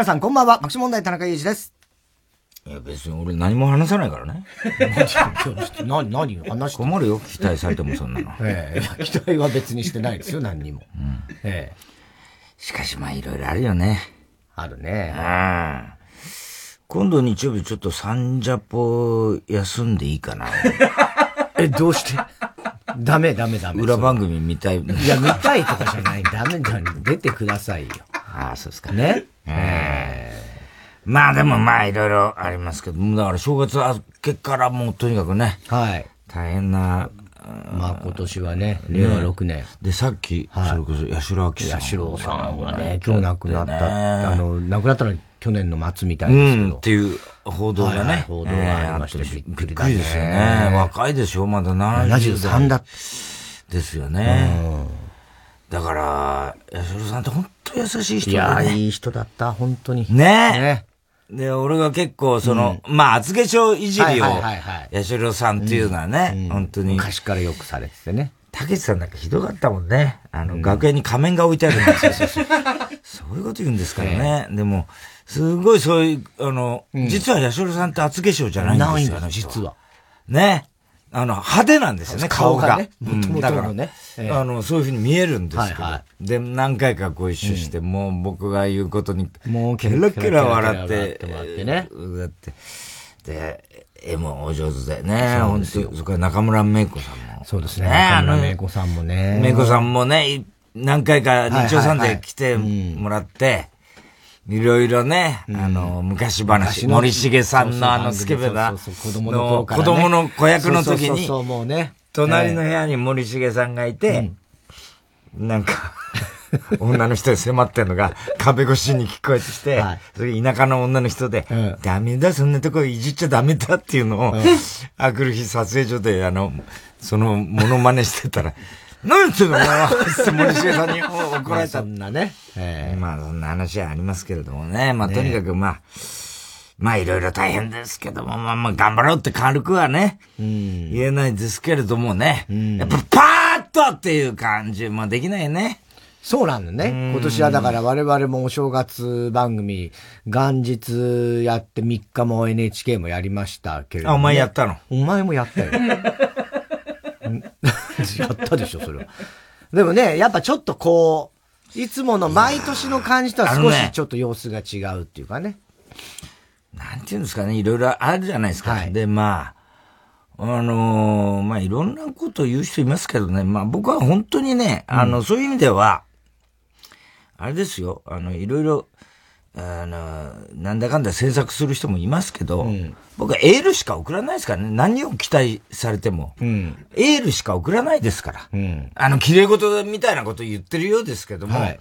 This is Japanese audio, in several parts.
皆さん、こんばんは。爆笑問題田中裕二です。いや、別に俺何も話さないからね。何、何話して困るよ、期待されてもそんなの。ええ期待は別にしてないですよ、何にも。うん、ええしかしまあいろいろあるよね。あるね。うん。今度日曜日ちょっとサンジャポ休んでいいかな。え、どうして？ダメダメダメ。裏番組見たい。いや、見たいとかじゃない。ダメだ。出てくださいよ。ああ、そうですか。ね。ええまあでもまあいろいろありますけど、だから正月明けからもうとにかくね。はい。大変なまあ今年はね、令和6年。で、さっき、それこそ、八代明さん。八代さんがね、今日亡くなった。あの、亡くなったのは去年の末みたいですけど。っていう報道がね。報道がありましてびっくりですよね。若いでしょまだ73だ。ですよね。だから、八代さんって本当優しい人だね。いや、いい人だった、本当に。ねで、俺が結構、その、うん、まあ、厚化粧いじりを、八代さんっていうのはね、うん、本当に。昔からよくされててね。たけしさんなんかひどかったもんね。あの、うん、楽屋に仮面が置いてあるんですよ。そういうこと言うんですからね。でも、すごいそういう、あの、実は八代さんって厚化粧じゃないんですよ、ない実は。ね。あの、派手なんですよね、顔が。ね、もともとのね。あの、そういうふうに見えるんですけど。はいはい、で、何回かご一緒して、うん、もう僕が言うことに、もうケラケラ笑って、ってね。だって、で、絵もお上手でね、本当それから中村芽子さんも。そうですね。中村芽子さんもね。芽子さんもね、何回か日曜さんで来てもらって、いろいろね、あの、昔話、森重さんのあのスケベな、子供の子供の子役の時に、隣の部屋に森重さんがいて、なんか、女の人で迫ってんのが壁越しに聞こえてきて、それ田舎の女の人で、ダメだ、そんなとこいじっちゃダメだっていうのを、あくる日撮影所で、あの、その、モノマネしてたら、何言ってんのお前は森重さんに怒られた。そんなね。えー、まあ、そんな話はありますけれどもね。まあ、とにかくまあ、まあ、いろいろ大変ですけども、まあまあ、頑張ろうって軽くはね、うん、言えないですけれどもね。うん、やっぱ、パーッとっていう感じ、まあ、できないね。そうなんだね。今年はだから我々もお正月番組、元日やって3日も NHK もやりましたけれども、ね、あ、お前やったの？お前もやったよ。やったでしょ、それは。でもね、やっぱちょっとこう、いつもの毎年の感じとは少しちょっと様子が違うっていうかね。なんていうんですかね、いろいろあるじゃないですか。はい、で、まあ、あのー、まあ、いろんなこと言う人いますけどね、まあ、僕は本当にね、あの、そういう意味では、あれですよ、あの、いろいろ、あの、なんだかんだ詮索する人もいますけど、うん、僕はエールしか送らないですからね。何を期待されても。うん、エールしか送らないですから。うん、あの、綺麗事みたいなこと言ってるようですけども、はい、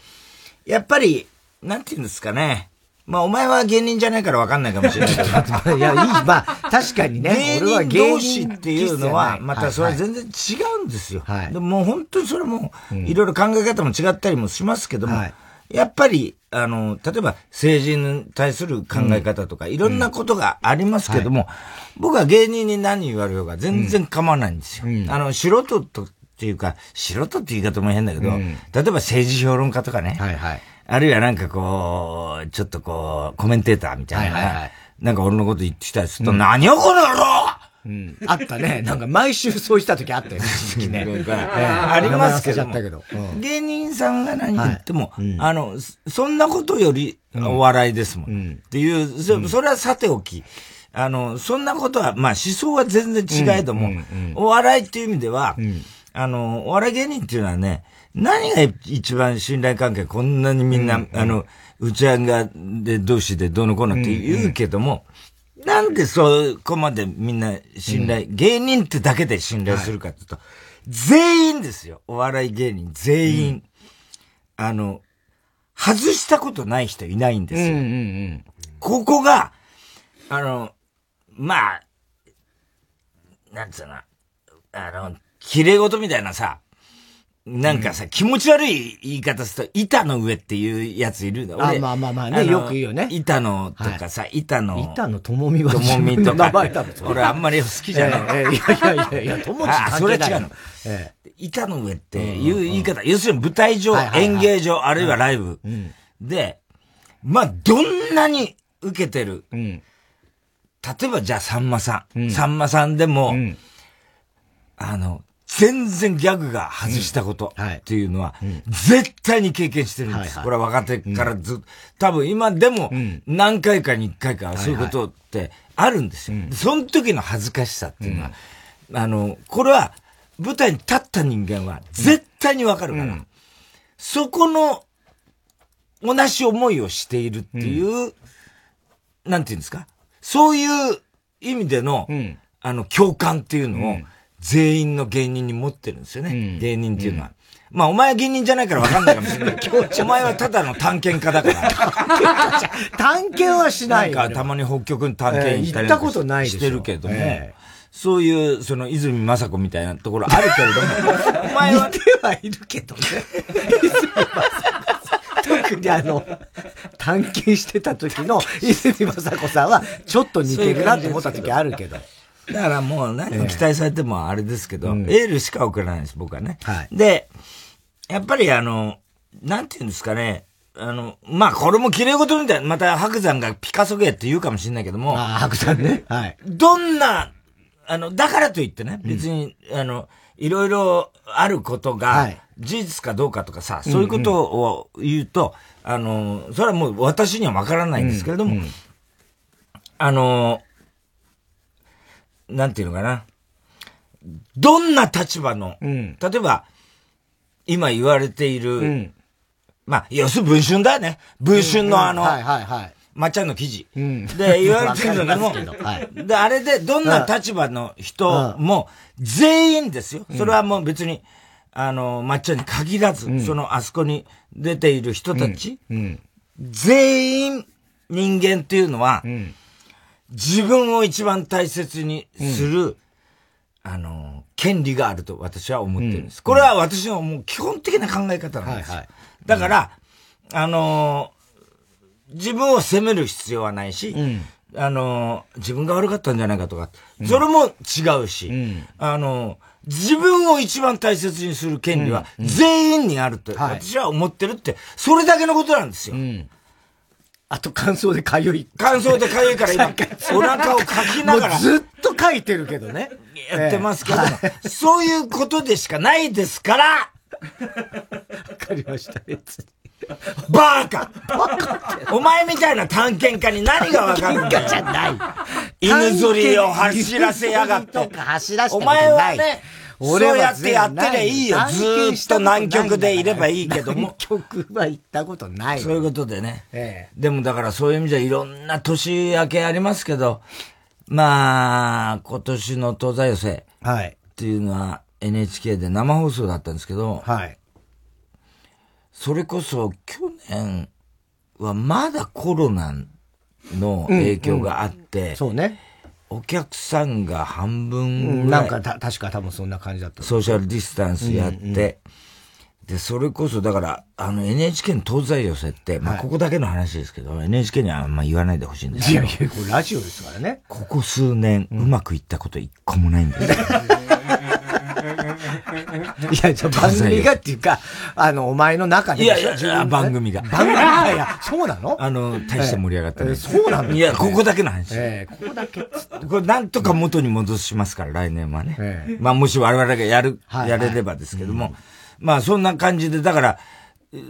やっぱり、なんて言うんですかね。まあ、お前は芸人じゃないから分かんないかもしれないけど。いや、いい、まあ、確かにね。芸人同士っていうのは、またそれは全然違うんですよ。はい、でも本当にそれも、いろいろ考え方も違ったりもしますけども、はいやっぱり、あの、例えば政治に対する考え方とか、いろんなことがありますけども、僕は芸人に何言われようが全然構わないんですよ。あの、素人とっていうか、素人って言い方も変だけど、例えば政治評論家とかね、はいはい、あるいはなんかこう、ちょっとこう、コメンテーターみたいな、はいはいはい、なんか俺のこと言ってきたりすると、何をこの野郎うん。あったね。なんか毎週そうした時あったよ、ね、ね。ありますけど芸人さんが何言っても、あの、そんなことよりお笑いですもん。っていう、それはさておき、あの、そんなことは、まあ思想は全然違えども、お笑いっていう意味では、あの、お笑い芸人っていうのはね、何が一番信頼関係、こんなにみんな、あの、打ち上げが、で、同士でどうのこうのって言うけども、なんでそこまでみんな信頼、うん、芸人ってだけで信頼するかっていうと、はい、全員ですよ。お笑い芸人全員。うん、あの、外したことない人いないんですよ。うんうんうん、ここが、あの、まあ、なんつうの、あの、綺麗事みたいなさ、なんかさ、気持ち悪い言い方すると、板の上っていうやついるんだ。あ、まあまあまあね、よく言うよね。板のとかさ、板の。板のともみはともみとか。俺あんまり好きじゃない。いやいやいやいや、ともちあ、それ違うの。板の上っていう言い方。要するに舞台上、演芸場、あるいはライブ。で、まあ、どんなに受けてる。うん、例えば、じゃあ、さんまさん。うん、さんまさんでも、うん、あの、全然ギャグが外したことっていうのは、絶対に経験してるんです。これは若手からずっと、多分今でも何回かに一回かそういうことってあるんですよ。その時の恥ずかしさっていうのは、あの、これは舞台に立った人間は絶対にわかるから、そこの同じ思いをしているっていう、なんていうんですか？そういう意味での、あの、共感っていうのを、全員の芸人に持ってるんですよね。うん、芸人っていうのは。うん、まあ、お前は芸人じゃないから分かんないかもしれない。お前はただの探検家だから。探検はしないなんか、たまに北極に探検したりしてるけども、えー、そういう、その、泉雅子みたいなところあるけれども、お前は。似てはいるけどね。泉雅子。特にあの、探検してた時の泉雅子さんは、ちょっと似てるなって思った時あるけど。だからもう何を期待されてもあれですけど、えー、エールしか送らないです、僕はね。はい、で、やっぱりあの、なんて言うんですかね、あの、まあ、これも綺麗事みたいな、また白山がピカソ芸って言うかもしれないけども。ああ、白山ね。はい。どんな、あの、だからといってね、別に、うん、あの、いろいろあることが、事実かどうかとかさ、そういうことを言うと、うんうん、あの、それはもう私にはわからないんですけれども、うんうん、あの、なんていうのかな。どんな立場の、うん、例えば、今言われている、うん、まあ、要するに文春だよね。文春のあの、はいはいはい。まっちゃんの記事。うん、で、言われてるのでも、はい、で、あれでどんな立場の人も、全員ですよ。それはもう別に、あの、まっちゃんに限らず、そのあそこに出ている人たち、全員人間っていうのは、自分を一番大切にする、うん、あの、権利があると私は思ってるんです。うん、これは私のもう基本的な考え方なんです。はいはい、だから、あの自分を責める必要はないし、あの自分が悪かったんじゃないかとか、それも違うし、あの自分を一番大切にする権利は全員にあると私は思ってるって、それだけのことなんですよ。あと乾燥でかゆい。乾燥でかゆいから今、お腹をかきながら。ずっと書いてるけどね。やってますけど、えー、そういうことでしかないですからわかりました、別に。バーカバカお前みたいな探検家に何がわかるんだよ。じゃない。犬ぞりを走らせやがって。お前はね、そうやってやってりゃいいよ。ずーっと南極でいればいいけども。南極は行ったことない。そういうことでね。ええ、でもだからそういう意味じゃいろんな年明けありますけど、まあ、今年の東西寄せ。はい。っていうのは NHK で生放送だったんですけど、はい。それこそ去年はまだコロナの影響があって、うんうん、そうね。お客さんが半分ぐらい、うん、なんかた、確か多分そんな感じだった。ソーシャルディスタンスやって、うんうん、で、それこそ、だから、あの NHK の東西寄せって、まあ、ここだけの話ですけど、はい、NHK にはあんま言わないでほしいんですけど。いやいや、これラジオですからね。ここ数年、うまくいったこと一個もないんですよ。いや、じゃ 番組がっていうか、あの、お前の中に。いやいや、番組が。番組が、いや、そうなの？あの、大して盛り上がってない。そうなの？いや、ここだけの話。ええ、ここだけ。これ、なんとか元に戻しますから、来年はね。まあ、もし我々がやる、やれればですけども。まあ、そんな感じで、だから、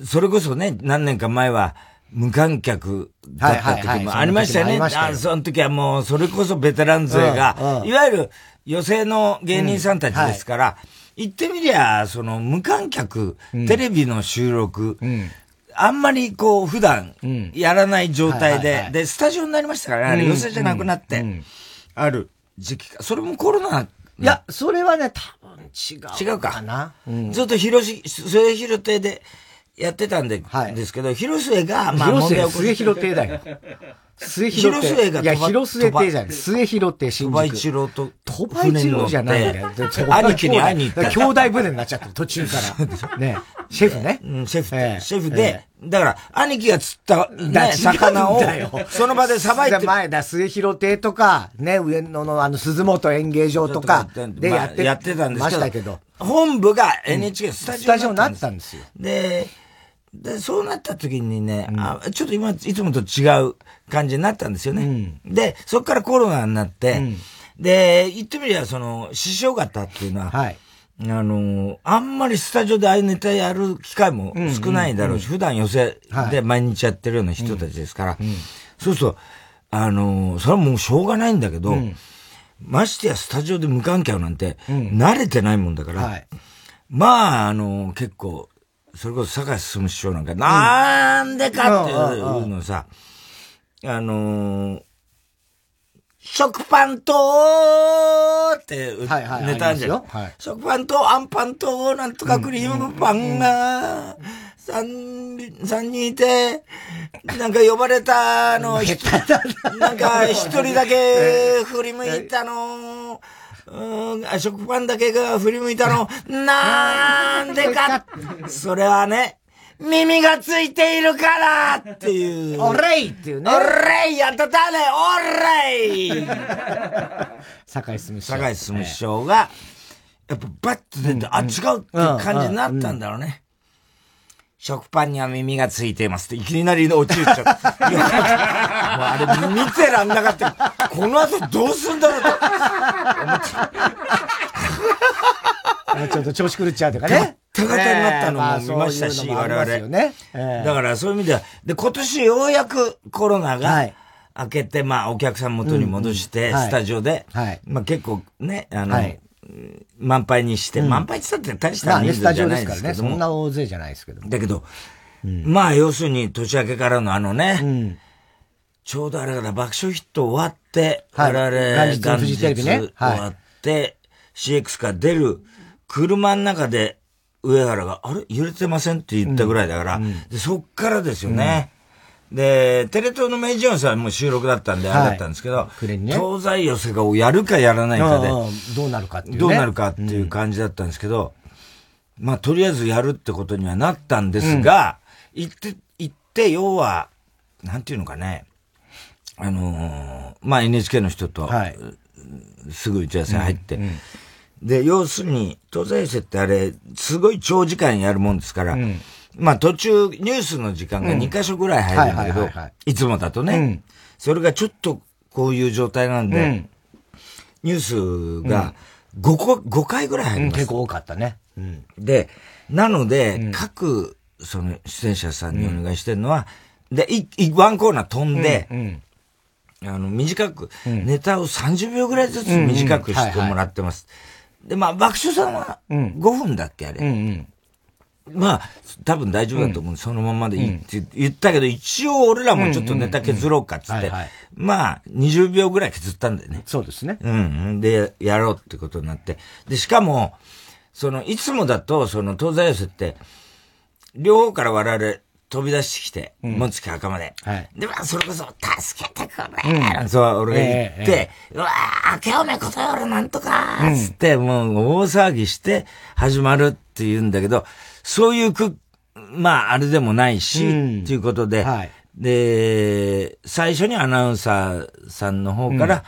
それこそね、何年か前は、無観客だった時もありましたよね。あその時はもう、それこそベテラン勢が、いわゆる、予選の芸人さんたちですから、言ってみりゃ、その無観客、テレビの収録、あんまりこう普段やらない状態で、で、スタジオになりましたからね、寄せじゃなくなって、ある時期か。それもコロナ。いや、それはね、多分違う。違うか。な。ずっと広し、末広亭でやってたんで、ですけど、広末が、まあ問題を末広亭だよ。末広亭。がいや、広末亭じゃない。末広亭新宿。鳥羽一郎と、鳥羽一郎じゃないんだよ。兄貴に会いに行った。兄弟船になっちゃってる、途中から。ね。シェフね。うん、シェフ。シェフで、だから、兄貴が釣った、ね、魚を、その場でさばいて。前だ、末広亭とか、ね、上野のあの、鈴本演芸場とか、でやって、やってたんですけど。本部が NHK スタジオになったんですよ。で、で、そうなった時にね、うん、あちょっと今、いつもと違う感じになったんですよね。うん、で、そっからコロナになって、うん、で、言ってみりゃ、その、師匠方っていうのは、はい、あの、あんまりスタジオでああいうネタやる機会も少ないだろうし、普段寄せで毎日やってるような人たちですから、そうすると、あの、それはもうしょうがないんだけど、ましてやスタジオで無観客なんて、慣れてないもんだから、はい、まあ、あの、結構、それこそ坂井進師匠なんか、なんでかっていうのさ、あの食パンとってネタあるじゃん。食パンとアンパンとなんとかクリームパンが、三、三人いて、なんか呼ばれたの、な。んか一人だけ 振り向いたの、うん、食パンだけが振り向いたの、なんでか、それはね、耳がついているからっていう。おれいっていうね。おれいやっただねおれい坂井進師匠。坂井進師匠が、やっぱバッと出て、あ、違うっていう感じになったんだろうね。食パンには耳がついていますって、いきなり落ちちゃった。もうあれ見てらんなかった。この後どうすんだろうと。ちょっと調子狂っちゃうとかね。ガタガタになったのも見ましたし、我々。ねだからそういう意味では、で、今年ようやくコロナが、明けて、まあ、お客さん元に戻して、スタジオで、まあ結構ね、あの、満杯にして、満杯って言ったって大した人数じゃないですけどね。そんな大勢じゃないですけどだけど、まあ要するに年明けからのあのね、ちょうどあれから爆笑ヒット終わって、我々、元日終わって、CX から出る車の中で上原が、あれ？揺れてませんって言ったぐらいだから、でそっからですよね。で、テレ東の明治音さんも収録だったんで、あれだったんですけど、はい。ね、東西寄せがやるかやらないかで、どうなるかっていう、ね、どうなるかっていう感じだったんですけど、うん、まあ、とりあえずやるってことにはなったんですが、うん、行って、行って、要は、なんていうのかね、あのー、まあ、NHK の人と、はい、すぐ打ち合わせ入って、うんで、要するに、東西寄せってあれ、すごい長時間やるもんですから、まあ途中、ニュースの時間が2箇所ぐらい入るんだけど、いつもだとね、うん、それがちょっとこういう状態なんで、うん、ニュースが5個、5回ぐらい入ります。結構多かったね。で、なので、各、その出演者さんにお願いしてるのは、で、い、い、ワンコーナー飛んで、あの、短く、ネタを30秒ぐらいずつ短くしてもらってます。で、まあ、爆笑さんは5分だっけ、あれ。うんうんまあ、多分大丈夫だと思う、うん、そのままでいいって言ったけど、一応俺らもちょっとネタ削ろうかっつって、まあ、20秒ぐらい削ったんだよね。そうですね。うん。で、やろうってことになって。で、しかも、その、いつもだと、その、東西寄せって、両方から我々飛び出してきて、うん、もつき墓まで。はい。で、まあ、それこそ、助けてくれ、うん、そう、俺が言って、えー、うわぁ、明けおめことよろなんとかつって、もう大騒ぎして始まるって言うんだけど、そういうく、まあ、あれでもないし、うん、っていうことで、はい、で、最初にアナウンサーさんの方から、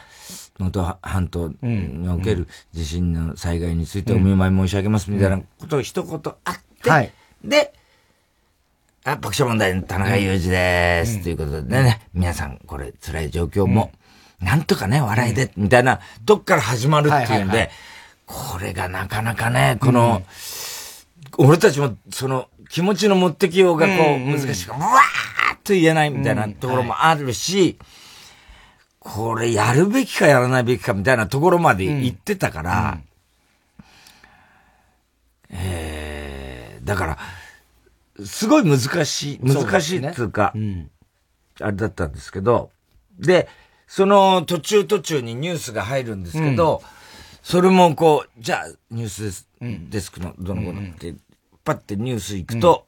能登半島における地震の災害についてお見舞い申し上げますみたいなことを一言あって、はい、で、あ、爆笑問題田中裕二です、ということでね、皆さんこれ辛い状況も、なんとかね、笑いで、みたいな、どっから始まるっていうんで、これがなかなかね、この、俺たちも、その、気持ちの持ってきようがこう、難しいから、うわーっと言えないみたいなところもあるし、これやるべきかやらないべきかみたいなところまで行ってたから、えー、だから、すごい難しい、難しいっていうか、あれだったんですけど、で、その途中途中にニュースが入るんですけど、それもこう、じゃあニュースです、デスクのどの子のって、パッてニュース行くと、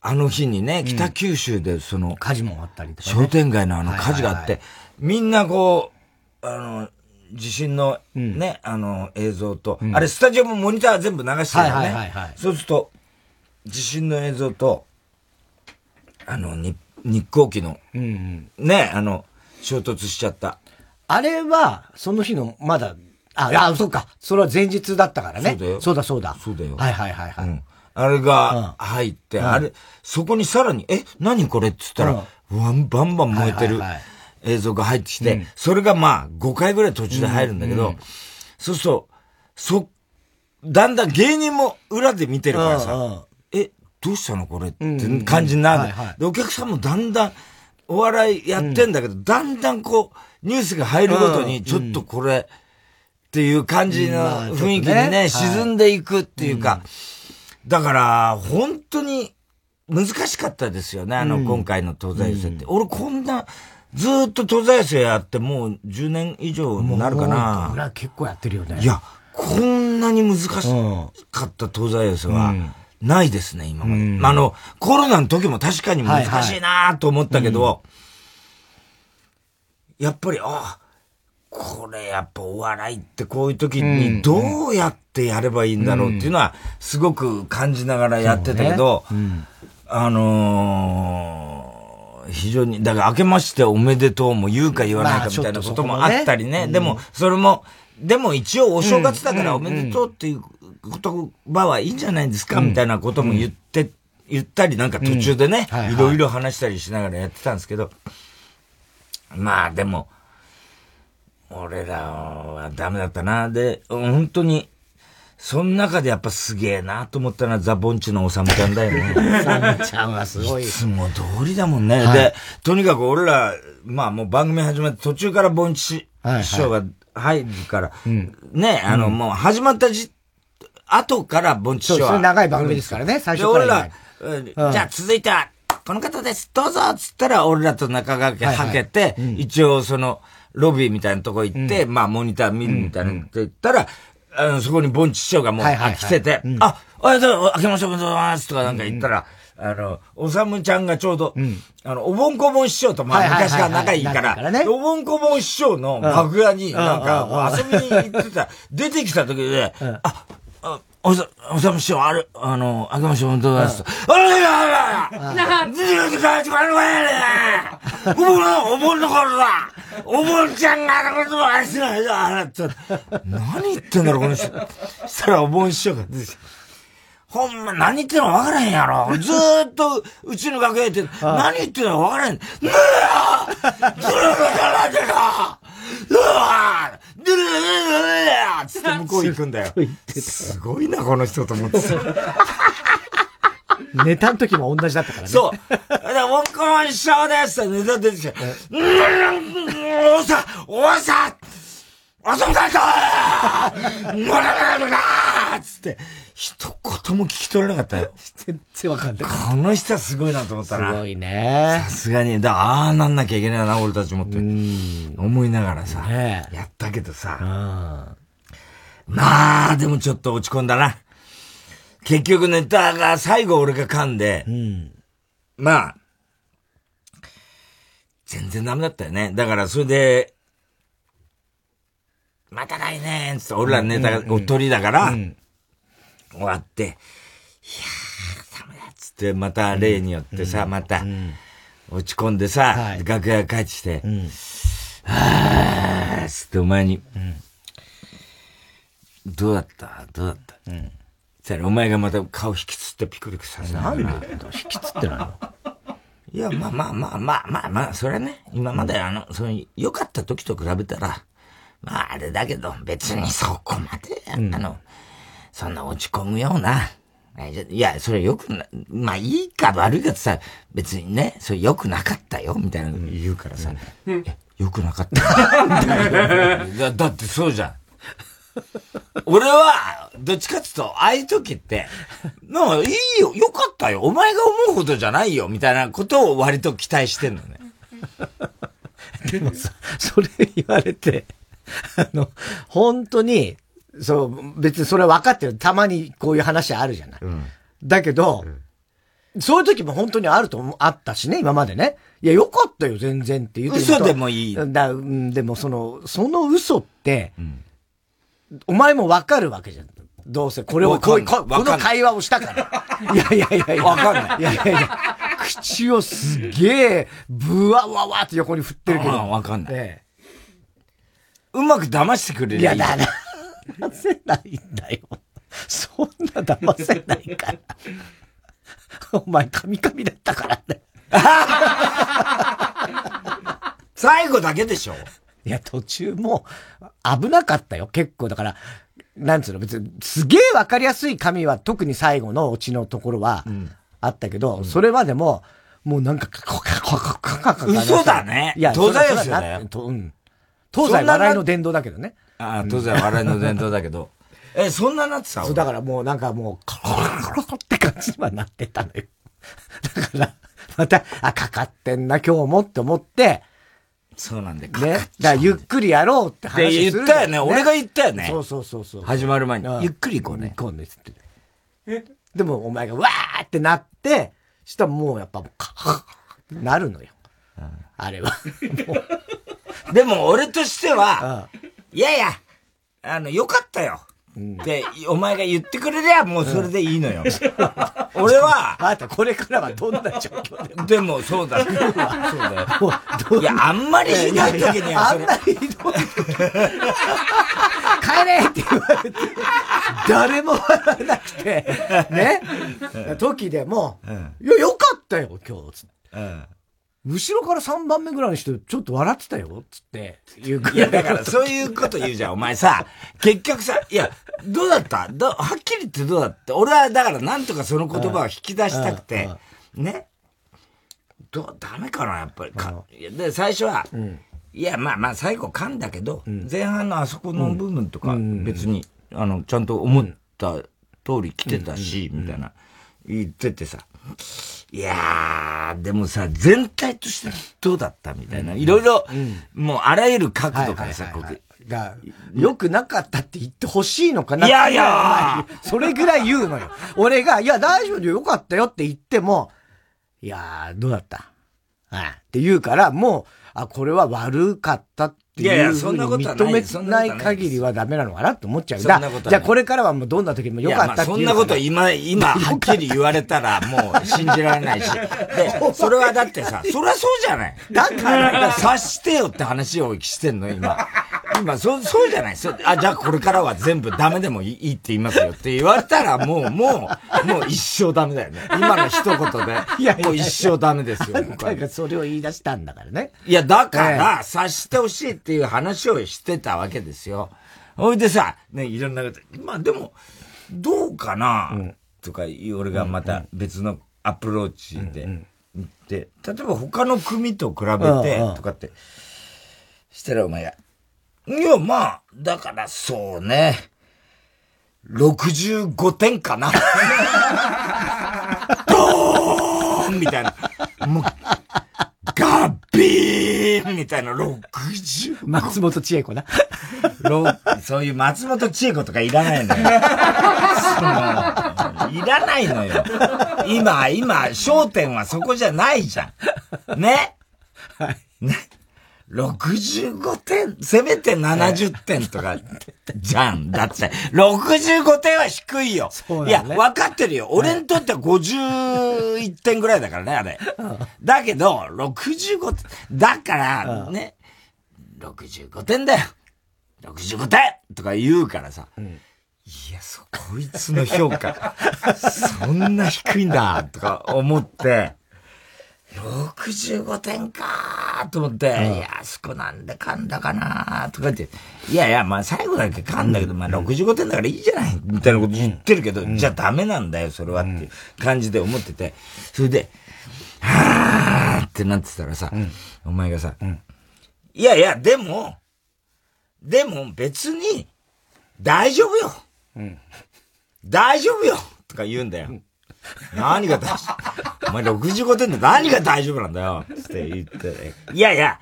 あの日にね、北九州でその、火事もあったりとか、商店街のあの火事があって、みんなこう、あの、地震のね、あの映像と、あれスタジオもモニター全部流してるよね。そうすると、地震の映像と、あの、日光機の、ね、あの、衝突しちゃった。あれは、その日の、まだ、あ、あ、そうか。それは前日だったからね。そうだよ。そうだそうだ。そうだよ。はいはいはいはい。うんあれが入って、あれ、そこにさらに、え、何これ？って言ったら、バンバン燃えてる映像が入ってきて、それがまあ5回ぐらい途中で入るんだけど、そうすると、そ、だんだん芸人も裏で見てるからさ、え、どうしたのこれって感じになる。で、お客さんもだんだん、お笑いやってんだけど、だんだんこう、ニュースが入るごとに、ちょっとこれ、っていう感じの雰囲気にね、沈んでいくっていうか、だから、本当に難しかったですよね、あの、今回の東西寄せって。俺こんな、ずっと東西寄せやってもう10年以上になるかな。結構やってるよね。いや、こんなに難しかった東西寄せは、ないですね、今まで。うん、あの、コロナの時も確かに難しいなと思ったけど、はいはいうん、やっぱり、ああ、これやっぱお笑いってこういう時にどうやってやればいいんだろうっていうのはすごく感じながらやってたけど、ね。うん、あのー、非常に、だから明けましておめでとうも言うか言わないかみたいなこともあったりね。ね。でも、それも、でも一応お正月だからおめでとうっていう言葉はいいんじゃないですかみたいなことも言って、言ったりなんか途中でね、いろいろ話したりしながらやってたんですけど、まあでも、俺らはダメだったな。で、本当に、その中でやっぱすげえなと思ったのはザ・ボンチのおさむちゃんだよね。おさむちゃんはすごい。いつも通りだもんね。はい、で、とにかく俺ら、まあもう番組始まって途中からボンチ師匠が入るから、はいはい、ね、あの、うん、もう始まったじ、後からボンチ師匠は。長い番組ですからね、最初から。俺ら、じゃあ続いては、この方です、どうぞ。つったら俺らと中川家はけて、一応その、ロビーみたいなとこ行って、うん、まあ、モニター見るみたいなって言ったら、あの、そこにボンチ師匠がもう来てて、あ、ありがとう、明けましておめでとうございます。とかなんか言ったら、あの、おさむちゃんがちょうど、うん、あの、おぼんこぼん師匠と、まあ、昔から仲いいから、おぼんこぼん師匠の楽屋に、なんか、遊びに行ってた、出てきた時で、あ、おさ、おさむ師匠、ある、あの、あけましておめでとうございます。あらららなんでかちまるわやねお盆の、お盆の頃だ。お盆ちゃんがあのことはしないだ。って、何言ってんだろ、この人。したらお盆師匠が出てきた。ほんま、何言ってんの分からへんやろ。ずーっと、うちの楽屋行って、何言ってんの分からへん。ねえずるずるなんでかうわーずるずるずるつって向こう行くんだよ。すごいな、この人と思って ネタの時も同じだったからね。そう。だから、僕も一緒ですってネタ出てきて、うん、おさ、おさ、あそこだともららららつって、一言も聞き取れなかったよ。全然わかんない。この人はすごいなと思ったら。すごいね。さすがに、だああなんなきゃいけないな、俺たちもって。思いながらさ、ね、やったけどさ。まあ、でもちょっと落ち込んだな。結局ネタが最後俺が噛んで、うん、まあ、全然ダメだったよね。だからそれで、また来年つって俺らネタがおとりだから、うん終わって、いやー、ダメだっつって、また例によってさ、また、落ち込んでさ、楽屋帰ってきて、はーつってお前に、どうだった？どうだった？うん。そらお前がまた顔引きつってピクピクさせな。んで引きつってないの。いや、まあまあまあまあまあまあ、それはね、今まであの、その、良かった時と比べたら、まああれだけど、別にそこまで、あの、そんな落ち込むような。いや、それよくな、まあいいか悪いかってさ、別にね、それよくなかったよ、みたいな言うからさ、うん、よくなかった だ。だってそうじゃん。俺は、どっちかっていうと、ああいう時って、なんかいいよ、よかったよ、お前が思うほどじゃないよ、みたいなことを割と期待してんのね。でもさ、それ言われて、あの、本当に、そう、別にそれは分かってる。たまにこういう話あるじゃない。うん、だけど、うん、そういう時も本当にあると、あったしね、今までね。いや、よかったよ、全然って言って嘘でもいい。だ、でもその、その嘘って、うん、お前も分かるわけじゃん。どうせ、これを、ここの会話をしたから。いやいやいやいや。わかんない。いやいやいや。口をすげえ、ブワワワって横に振ってるけど。わかんない。ええ、うまく騙してくれるいや、だな。せないんだよ。そんな騙せないから。お前、カミカミだったからね。最後だけでしょいや、途中も危なかったよ、結構。だから、なんつうの、別に、すげえわかりやすい紙は、特に最後のオチのところは、あったけど、うん、それまでも、もうなんか、カカカカカカカ嘘だね。いや、東西よね。うん。東西笑いの伝道だけどね。ああ、東西笑いの伝道だけど。え、そんななってたそう、だからもうなんかもう、コロコロコロって感じにはなってたのよ。だから、また、あ、かかってんな、今日もって思って、そうなんだよ。ね。だからゆっくりやろうって話する、ね。言ったよね。俺が言ったよね。そうそうそうそう。始まる前に。ゆっくり行こうね。行こうね。って。でもお前がわーってなって、したらもうやっぱ、なるのよ。あれは。でも俺としては、いやいや、あの、よかったよ。ってお前が言ってくれりゃもうそれでいいのよ。俺は、あなたこれからはどんな状況でも。でもそうだ。そうだよ。いや、あんまりひどい時にはあんまりひどい帰れって言われて、誰も笑わなくて、ね？時でも、いや、よかったよ、今日。うん後ろから3番目ぐらいの人、ちょっと笑ってたよ、つって、言ういや、だからそういうこと言うじゃん、お前さ。結局さ、いや、どうだった？どはっきり言ってどうだって俺はだからなんとかその言葉を引き出したくて、ね？どう、ダメかな、やっぱり。かで、最初は、うん、いや、まあまあ、最後噛んだけど、うん、前半のあそこの部分とか、別に、あの、ちゃんと思った通り来てたし、みたいな、言っててさ。いやー、でもさ、全体としてどうだったみたいな。いろいろ、もうあらゆる角度からさ、こうが、良くなかったって言ってほしいのかな？いやいや それぐらい言うのよ。俺が、いや、大丈夫でよかったよって言っても、いやー、どうだった？はい。って言うから、もう、あ、これは悪かったってっていうふうに認めない限りはダメなのかなって思っちゃう。じゃあこれからはもうどんな時もよかったっていう。そんなこと今、今、はっきり言われたらもう信じられないし。で、それはだってさ、そりゃそうじゃない。だから、察してよって話をしてんの、今。今、そう、そうじゃないそあ、じゃあこれからは全部ダメでもいいって言いますよって言われたらもう、もう、もう一生ダメだよね。今の一言で。いや、もう一生ダメですよ。なんかそれを言い出したんだからね。いや、だから、察してほしいっていう話をしてたわけですよ。ほいでさ、ね、いろんなこと、まあでも、どうかな、うん、とか、俺がまた別のアプローチで言って、例えば他の組と比べて、とかって、したらお前が、いや、まあ、だからそうね、65点かな。ドーンみたいな。もう、ガッビーンみたいな、60。松本千恵子な。そういう松本千恵子とかいらないのよ。いらないのよ。今、今、焦点はそこじゃないじゃん。ね？はい。ね？65点、せめて70点とか、じゃん。だって、65点は低いよ。ね、いや、分かってるよ。俺にとっては51点ぐらいだからね、あれ。だけど、65点、だから、ね、65点だよ。65点とか言うからさ。うん、いや、そ、こいつの評価、そんな低いんだ、とか思って、65点かーと思って、うん、いや、あそこなんで噛んだかなーとか言って、いやいや、まあ最後だけ噛んだけど、まあ65点だからいいじゃない、みたいなこと言ってるけど、うん、じゃあダメなんだよ、それはっていう感じで思ってて、それで、はーってなってたらさ、うん、お前がさ、いやいや、でも、でも別に、大丈夫よ。大丈夫よ。とか言うんだよ。何が大丈夫お前65点で何が大丈夫なんだよって言って、ね、いやいや、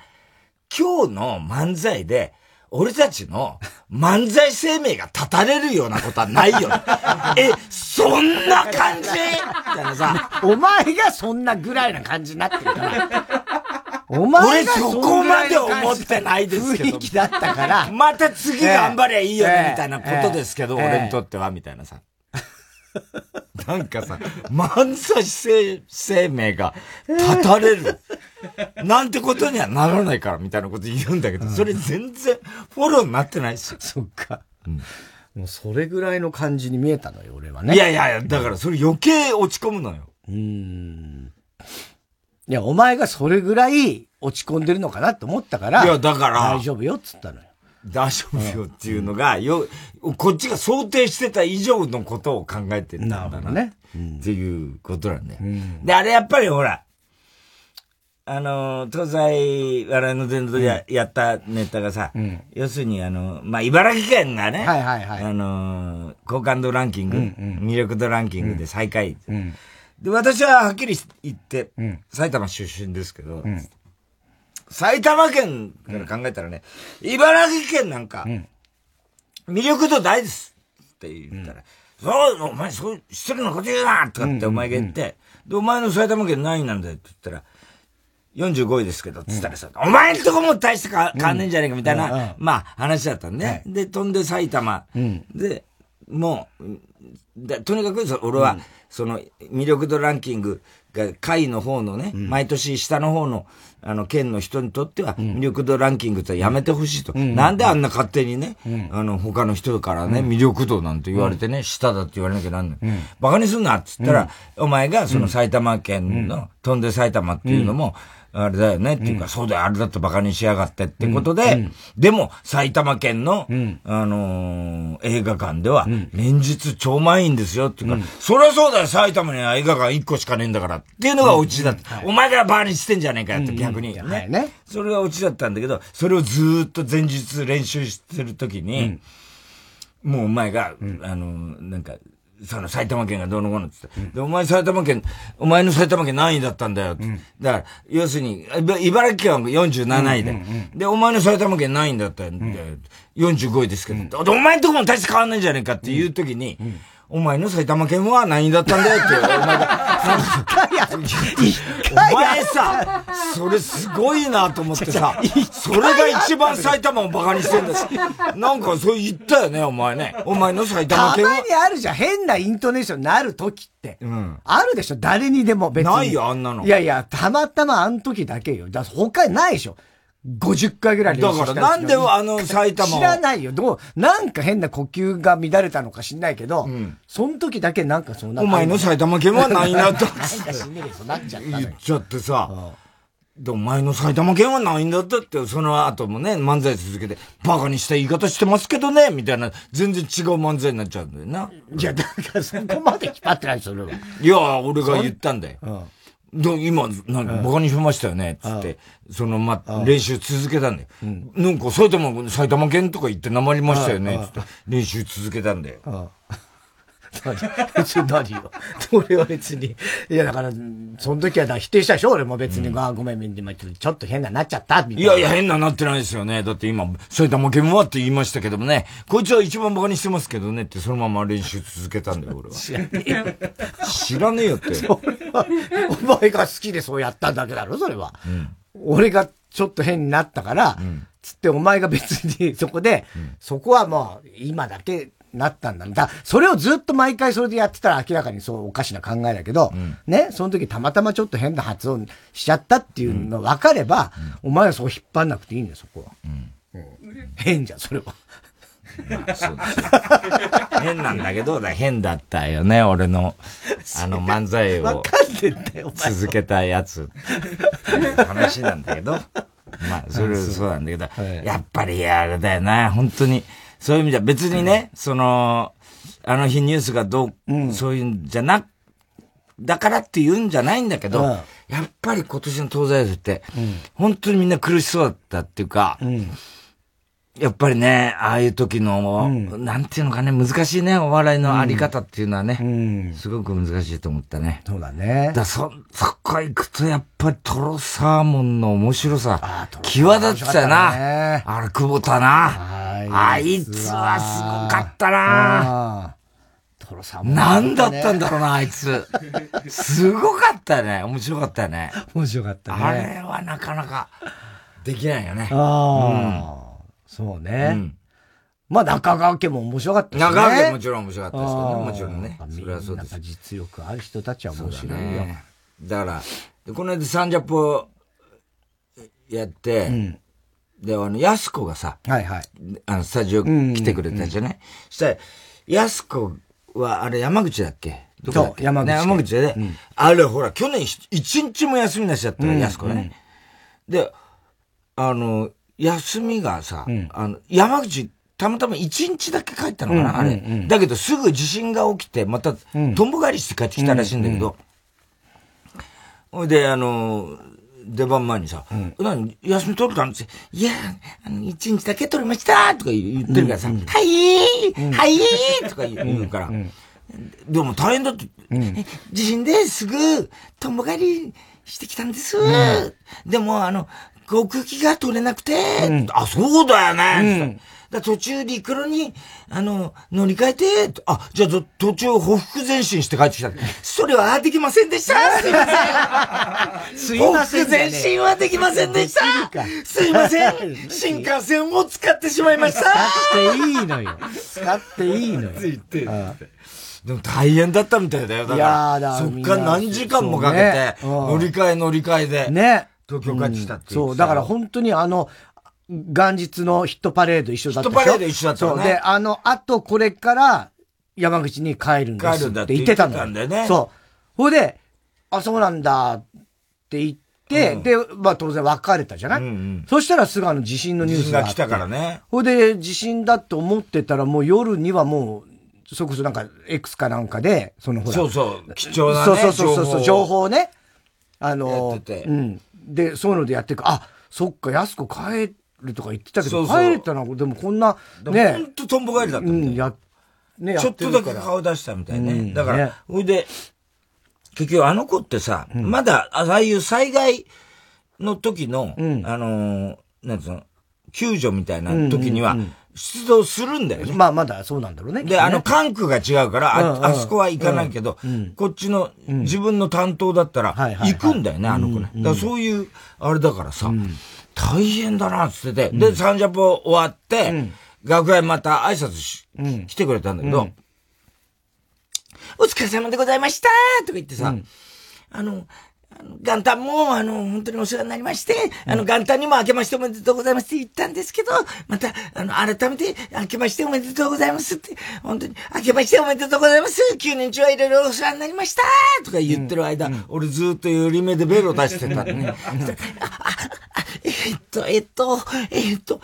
今日の漫才で、俺たちの漫才生命が立たれるようなことはないよ。え、そんな感じ？みたいなさ。お前がそんなぐらいな感じになってるから。お前がそこまで思ってないですけど。雰囲気だったから。また次頑張りゃいいよね、みたいなことですけど、俺にとっては、みたいなさ。なんかさ、漫才生生命が立たれる。なんてことにはならないから、みたいなこと言うんだけど、それ全然フォローになってないし。そっか。うんもうそれぐらいの感じに見えたのよ、俺はね。いやいやいや、だからそれ余計落ち込むのよ。うん。いや、お前がそれぐらい落ち込んでるのかなって思ったから。いや、だから。大丈夫よっつったのよ。大丈夫よっていうのが、よ、こっちが想定してた以上のことを考えてるんだな。ね。っていうことなんだよ。で、あれやっぱりほら、あの、東西笑いの伝道でや,、やったネタがさ、要するにあの、まあ、茨城県がね、はいはいはい、あの、好感度ランキング、魅力度ランキングで最下位。で、私ははっきり言って、埼玉出身ですけど、埼玉県から考えたらね、茨城県なんか、魅力度大ですって言ったら、そう、お前そう、失礼なこと言うなとかってお前が言って、で、お前の埼玉県何位なんだよって言ったら、45位ですけど、つったらさ、お前んとこも大してか変わんねえんじゃねえかみたいな、まあ話だったんね。で、飛んで埼玉。で、もう、でとにかく俺は、その魅力度ランキングが下位の方のね、毎年下の方の、あの、県の人にとっては、魅力度ランキングってやめてほしいと、なんであんな勝手にね、あの、他の人からね、魅力度なんて言われてね、下だって言われなきゃなんない。馬鹿にすんなっつったら、お前がその埼玉県の、飛んで埼玉っていうのも、あれだよね。っていうか、そうだよ、あれだと馬鹿にしやがってってことで、でも、埼玉県の、あの映画館では、連日超満員ですよっていうか、そりゃそうだよ、埼玉には映画館1個しかねえんだからっていうのがオチだった。お前が馬鹿にしてんじゃねえかよって逆に。ね。それがオチだったんだけど、それをずっと前日練習してるときに、もうお前が、あの、なんか、その埼玉県がどうのこうのって言って、で、お前埼玉県、お前の埼玉県何位だったんだよって。だから、要するに、茨城県は47位で、で、お前の埼玉県何位だったんだよ。45位ですけど、お前んとこも大して変わんないんじゃねえかっていう時に、お前の埼玉県は何位だったんだよって、お前が、お前さ、それすごいなと思ってさ、それが一番埼玉を馬鹿にしてんだし、なんかそう言ったよね、お前ね。お前の埼玉県は。たまにあるじゃん、変なイントネーションになる時って。うん。あるでしょ、誰にでも別に。ないよ、あんなの。いやいや、たまたまあの時だけよ。だ他にないでしょ。50回ぐらい練習しただからなんであの埼玉知らないよ。どう、なんか変な呼吸が乱れたのか知んないけど、うん、その時だけなんかそうなお前の埼玉県は何なった なんかしんねえそうなっちゃった言っちゃってさ、で、お前の埼玉県は何位だったって、その後もね、漫才続けて、バカにした言い方してますけどね、みたいな、全然違う漫才になっちゃうんだよな。いや、だからそこまで引っ張ってない、それは。いや、俺が言ったんだよ。うん。で今、なバカにしましたよね、つって、その、ま、練習続けたんだよ。なんか、埼玉、埼玉県とか言ってなまりましたよね、つって、練習続けたんだよ。別に何よ。俺は別に。いや、だから、その時はだ否定したでしょ？俺も別に、うん、あごめん、でもちょっと変ななっちゃったみたいな。いやいや、変ななってないですよね。だって今、埼玉県はって言いましたけどもね、こいつは一番馬鹿にしてますけどねってそのまま練習続けたんだよ、俺は。知らねえよ。知らねえよって。それは、お前が好きでそうやっただけだろ、それは。うん、俺がちょっと変になったから、うん、つってお前が別にそこで、うん、そこはもう今だけなったんだ。だそれをずっと毎回それでやってたら明らかにそうおかしな考えだけど、うん、ね、その時たまたまちょっと変な発音しちゃったっていうのが分かれば、うん、お前はそう引っ張んなくていいんだよ、そこは。うん、変じゃん、それは。まあ、そうです変なんだけど、変だったよね、俺の、あの漫才を続けたやつ。話なんだけど。まあ、それそうなんだけど、やっぱりあれだよな、本当に。そういう意味じゃ別にね、その、あの日ニュースがどう、うん、そういうんじゃな、だからって言うんじゃないんだけど、うん、やっぱり今年の東西フって、うん、本当にみんな苦しそうだったっていうか、うんやっぱりね、ああいう時の、うん、なんていうのかね、難しいね、お笑いのあり方っていうのはね、うん、すごく難しいと思ったね。そうだね。だそ、そこ行くとやっぱりトロサーモンの面白さ、際立ってたよな。ね、あれ、久保田な。あいつはすごかったな。トロサーモン、ね。何だったんだろうな、あいつ。すごかったよね。面白かったよね。面白かったね。あれはなかなかできないよね。ああ。うんそうね。うん、まあ中川家も面白かったですね。中川家もちろん面白かったですけどね。もちろんね。それはそうです。実力ある人たちは面白いよ。ね、だから、この間サンジャポやって、うん、で、あの、安子がさ、はいはい。あの、スタジオ来てくれたじゃない、そしたら、安子は、あれ山口だっけ？どこだっけ？山口、ね。山口で、ね、あれほら、去年一日も休みなしだったら、安子ね。で、あの、休みがさ、あの、山口、たまたま一日だけ帰ったのかな、あれ。だけどすぐ地震が起きて、また、とん。ぼ返りして帰ってきたらしいんだけど、ほいで、あの、出番前にさ、うん、何、休み取れたん？ですいや、あの、一日だけ取れましたとか言ってるからさ、うんうん、はいー、はいーとか言うから、でも大変だって、地震ですぐ、とんぼ帰りしてきたんです。でも、あの、航空機が取れなくて、あ、そうだよね、だ途中陸路に、あの、乗り換えて、あ、じゃあ途中ほふ前進して帰ってきた。それはできませんでした すいません。すいません、ね。前進はできませんでしたすいません。新幹線を使ってしまいました。使っていいのよ。使っていいのよ。ついて。でも大変だったみたいだよ。だから、そっから何時間もかけて、乗り換え乗り換えで。ね。東京帰ってきたっていう、そう、だから本当にあの、元日のヒットパレード一緒だったヒットパレード一緒だったね。そう。で、あの後これから山口に帰るんです帰るんだって言ってたんだよね。そう。ほいで、あ、そうなんだって言って、うん、で、まあ当然別れたじゃない、うんうん、そしたらすぐあの地震のニュースが来たからね。ほいで、地震だって思ってたらもう夜にはもう、そこそなんか X かなんかで、そのほら。そうそう、貴重なね。そうそうそうそう、情報ね。あの、うん。で、そういうのでやっていく。あ、そっか、安子帰るとか言ってたけど、帰れたのでもこんな、ね。ほんととんぼ帰りだったうん、や、ね、ちょっとだけ顔出したみたいね。うん、だから、ほ、いで、結局あの子ってさ、うん、まだ、ああいう災害の時の、うん、あのー、なんつうの、救助みたいな時には、出動するんだよね。まあ、まだそうなんだろうね。で、あの、管区が違うから、あ、あそこは行かないけど、こっちの、自分の担当だったら、行くんだよね、あの子ね。だからそういう、あれだからさ、大変だな、つってて。で、サンジャポ終わって、楽屋また挨拶し、来てくれたんだけど、お疲れ様でございましたとか言ってさ、あの、あの、元旦も、あの、本当にお世話になりまして、あの、元旦にも明けましておめでとうございますって言ったんですけど、また、あの、改めて、明けましておめでとうございますって、本当に、明けましておめでとうございます !9 年中はいろいろお世話になりましたとか言ってる間、うん。うん、俺ずっと寄り目でベロ出してたね。えっと、えっと、えっと、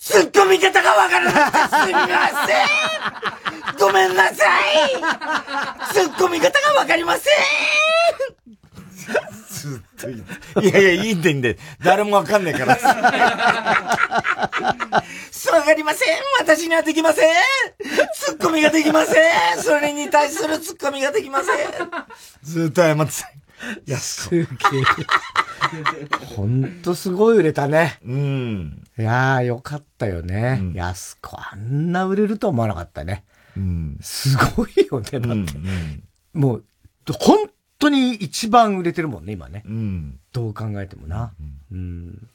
突っ込み方がわからなくてすみません。ごめんなさい。突っ込み方がわかりません ずっと言って。いやいや、いいんだいいんだ誰もわかんないから。わかりません私にはできませんツッコミができませんそれに対するツッコミができませんずっと謝ってた。いや、すげえ。ほんとすごい売れたね。うん。いやー、よかったよね。うん、安子、あんな売れると思わなかったね。うん。すごいよね、だって。うんうん、もう、本当に一番売れてるもんね、今ね。うん。どう考えてもな。うん。うん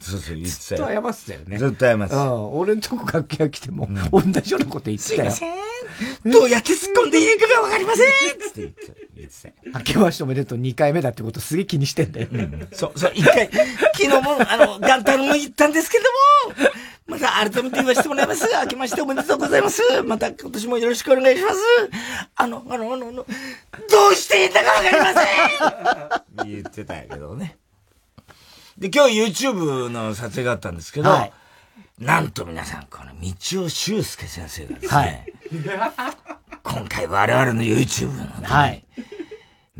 そうそう、言ってたよ。ずっと謝ってたよね。ずっと謝ってた。うん。俺のとこ楽器が来ても、同じようなこと言ってたよ。すいません。どうやって突っ込んでいいかがわかりませんつって言ってた。言ってた。明けましておめでとう2回目だってことすげえ気にしてんだよ。うん。そう、そう、1回、昨日も、あの、元旦も言ったんですけども、また改めて言わせてもらいます。明けましておめでとうございます。また今年もよろしくお願いします。あの、あの、あの、あの、どうしていいんだかわかりません言ってたんやけどね。で、今日 YouTube の撮影があったんですけど、はい、なんと皆さん、この道尾修介先生がですね、はい、今回我々の YouTube のね、はい、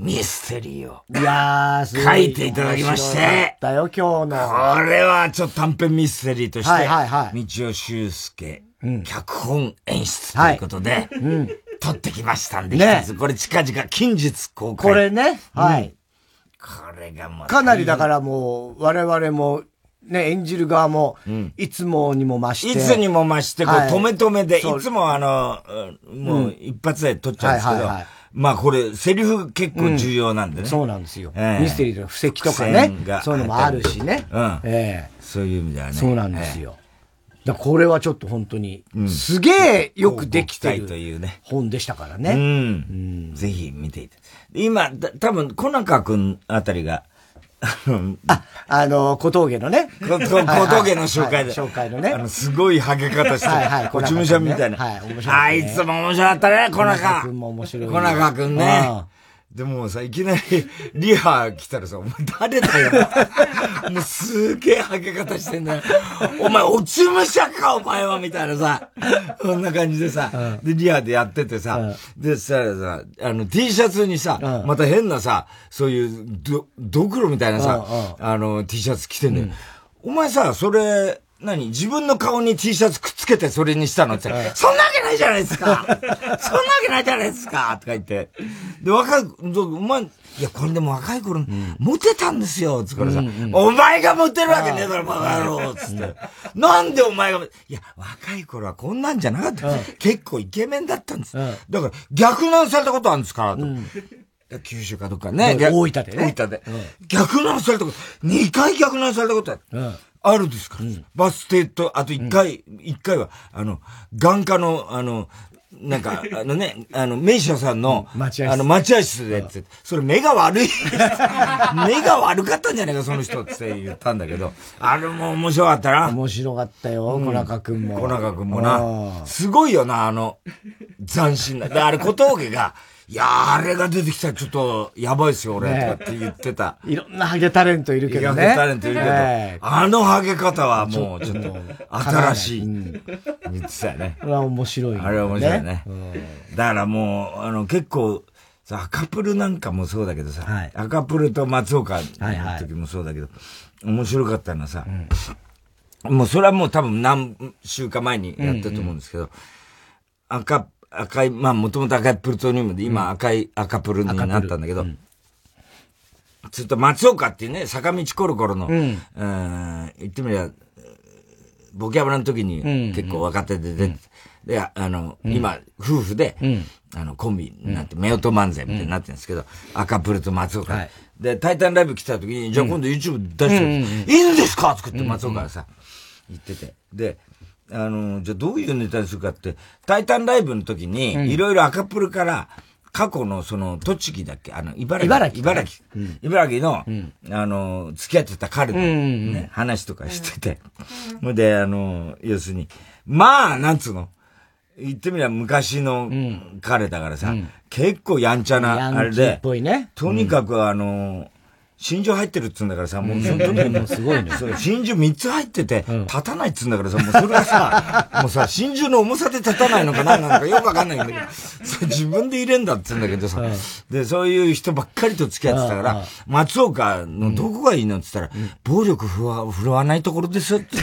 ミステリーを。いやー、書いていただきまして。だよ、今日の。これはちょっと短編ミステリーとして、はいはいはい。道尾修介、うん、脚本演出ということで、はい、うん、撮ってきましたんで、ね、これ近々近日公開。これね、はい。これがもう。かなりだからもう、我々も、ね、演じる側も、いつもにも増して。いつにも増して、こう、止め止めで、いつもあの、もう一発で撮っちゃうんですけど、はいはいはいまあこれ、セリフ結構重要なんでね。うん、そうなんですよ。えー、ミステリーの布石とかね。そういうのもあるしね。うん。ええー、そういう意味ではね。そうなんですよ。えー、だこれはちょっと本当に、すげえよくできてる本でしたからね。うん。うん、ぜひ見ていて。今、多分、小中くんあたりが、あ、あの、小峠のね。小峠の紹介で。紹介のね。あの、すごいハゲ方して。はいはい。こちむしゃんみたいな。はい、面白い。あいつも面白かったね、小中。小中も面白い。小中くんね。でもさ、いきなり リハ来たらさ、お前誰だよ。もうすげえハゲ方してんだよ。お前落ち武者か、お前はみたいなさ。こんな感じでさ、で、リハでやっててさ、でさ、さ、あの、T シャツにさ、また変なさ、そういう、ど、ドクロみたいなさ、あの、T シャツ着てんだよ。お前さ、それ、何自分の顔に T シャツくっつけてそれにしたの？って、そんなわけないじゃないですか。そんなわけないじゃないですか。とか言って。で、若い、お前、いや、これでも若い頃、モテたんですよ。つからさ、お前がモテるわけねえだろ、バカ野郎。つって。なんでお前が、いや、若い頃はこんなんじゃなかった。結構イケメンだったんです。だから、逆難されたことあるんですか？ら、九州かどっかね。大分でね。大分で。逆難されたこと、2回逆難されたことある。あるですから。うん、バス停と、あと一回、一、うん、回は、あの、眼科の、あの、なんか、あのね、あの、名医者さんの、あの、待合室でって、それ目が悪い。目が悪かったんじゃないか、その人って言ったんだけど、あれも面白かったな。面白かったよ、小中くんも。小中くんもな。すごいよな、あの、斬新な。で、あれ小峠が、いやー、あれが出てきたらちょっと、やばいっすよ、俺、とかって言ってた。いろんなハゲタレントいるけどね。ハゲタレントいるけど、あのハゲ方はもう、ちょっと、新しい。言ってたよね。あれは面白い、あれは面白いね。だからもう、あの、結構、さ、赤プルなんかもそうだけどさ、赤プルと松岡の時もそうだけど、面白かったのはさ、もうそれはもう多分何週間前にやったと思うんですけど、赤赤い、まあもともと赤いプルトニウムで、今赤い、赤プルになったんだけど、ずっと松岡っていうね、坂道コロコロの、うん、言ってみれば、ボキャブラの時に結構若手で出て、で、あの、今、夫婦で、あの、コンビになって、夫婦漫才みたいになってるんですけど、赤プルと松岡。で、タイタンライブ来た時に、じゃあ今度 YouTube 出して、いいんですか？作って松岡がさ、言ってて。で、あの、じゃあどういうネタにするかって、タイタンライブの時に、いろいろ赤プルから、過去のその、栃木だっけ？あの、茨城。茨城。茨城。茨城の、あの、付き合ってた彼のね、話とかしてて。ほ、んで、あの、要するに、まあ、なんつうの？言ってみれば昔の彼だからさ、結構やんちゃな、あれで。とにかくあの、真珠入ってるっつうんだからさ、もうその時にもうすごいね。真珠3つ入ってて、立たないっつうんだからさ、もうそれがさ、もうさ、真珠の重さで立たないのか何なのかよくわかんないんだけど、それ自分で入れんだっつうんだけどさ、で、そういう人ばっかりと付き合ってたから、松岡のどこがいいのって言ったら、暴力振るわないところですって。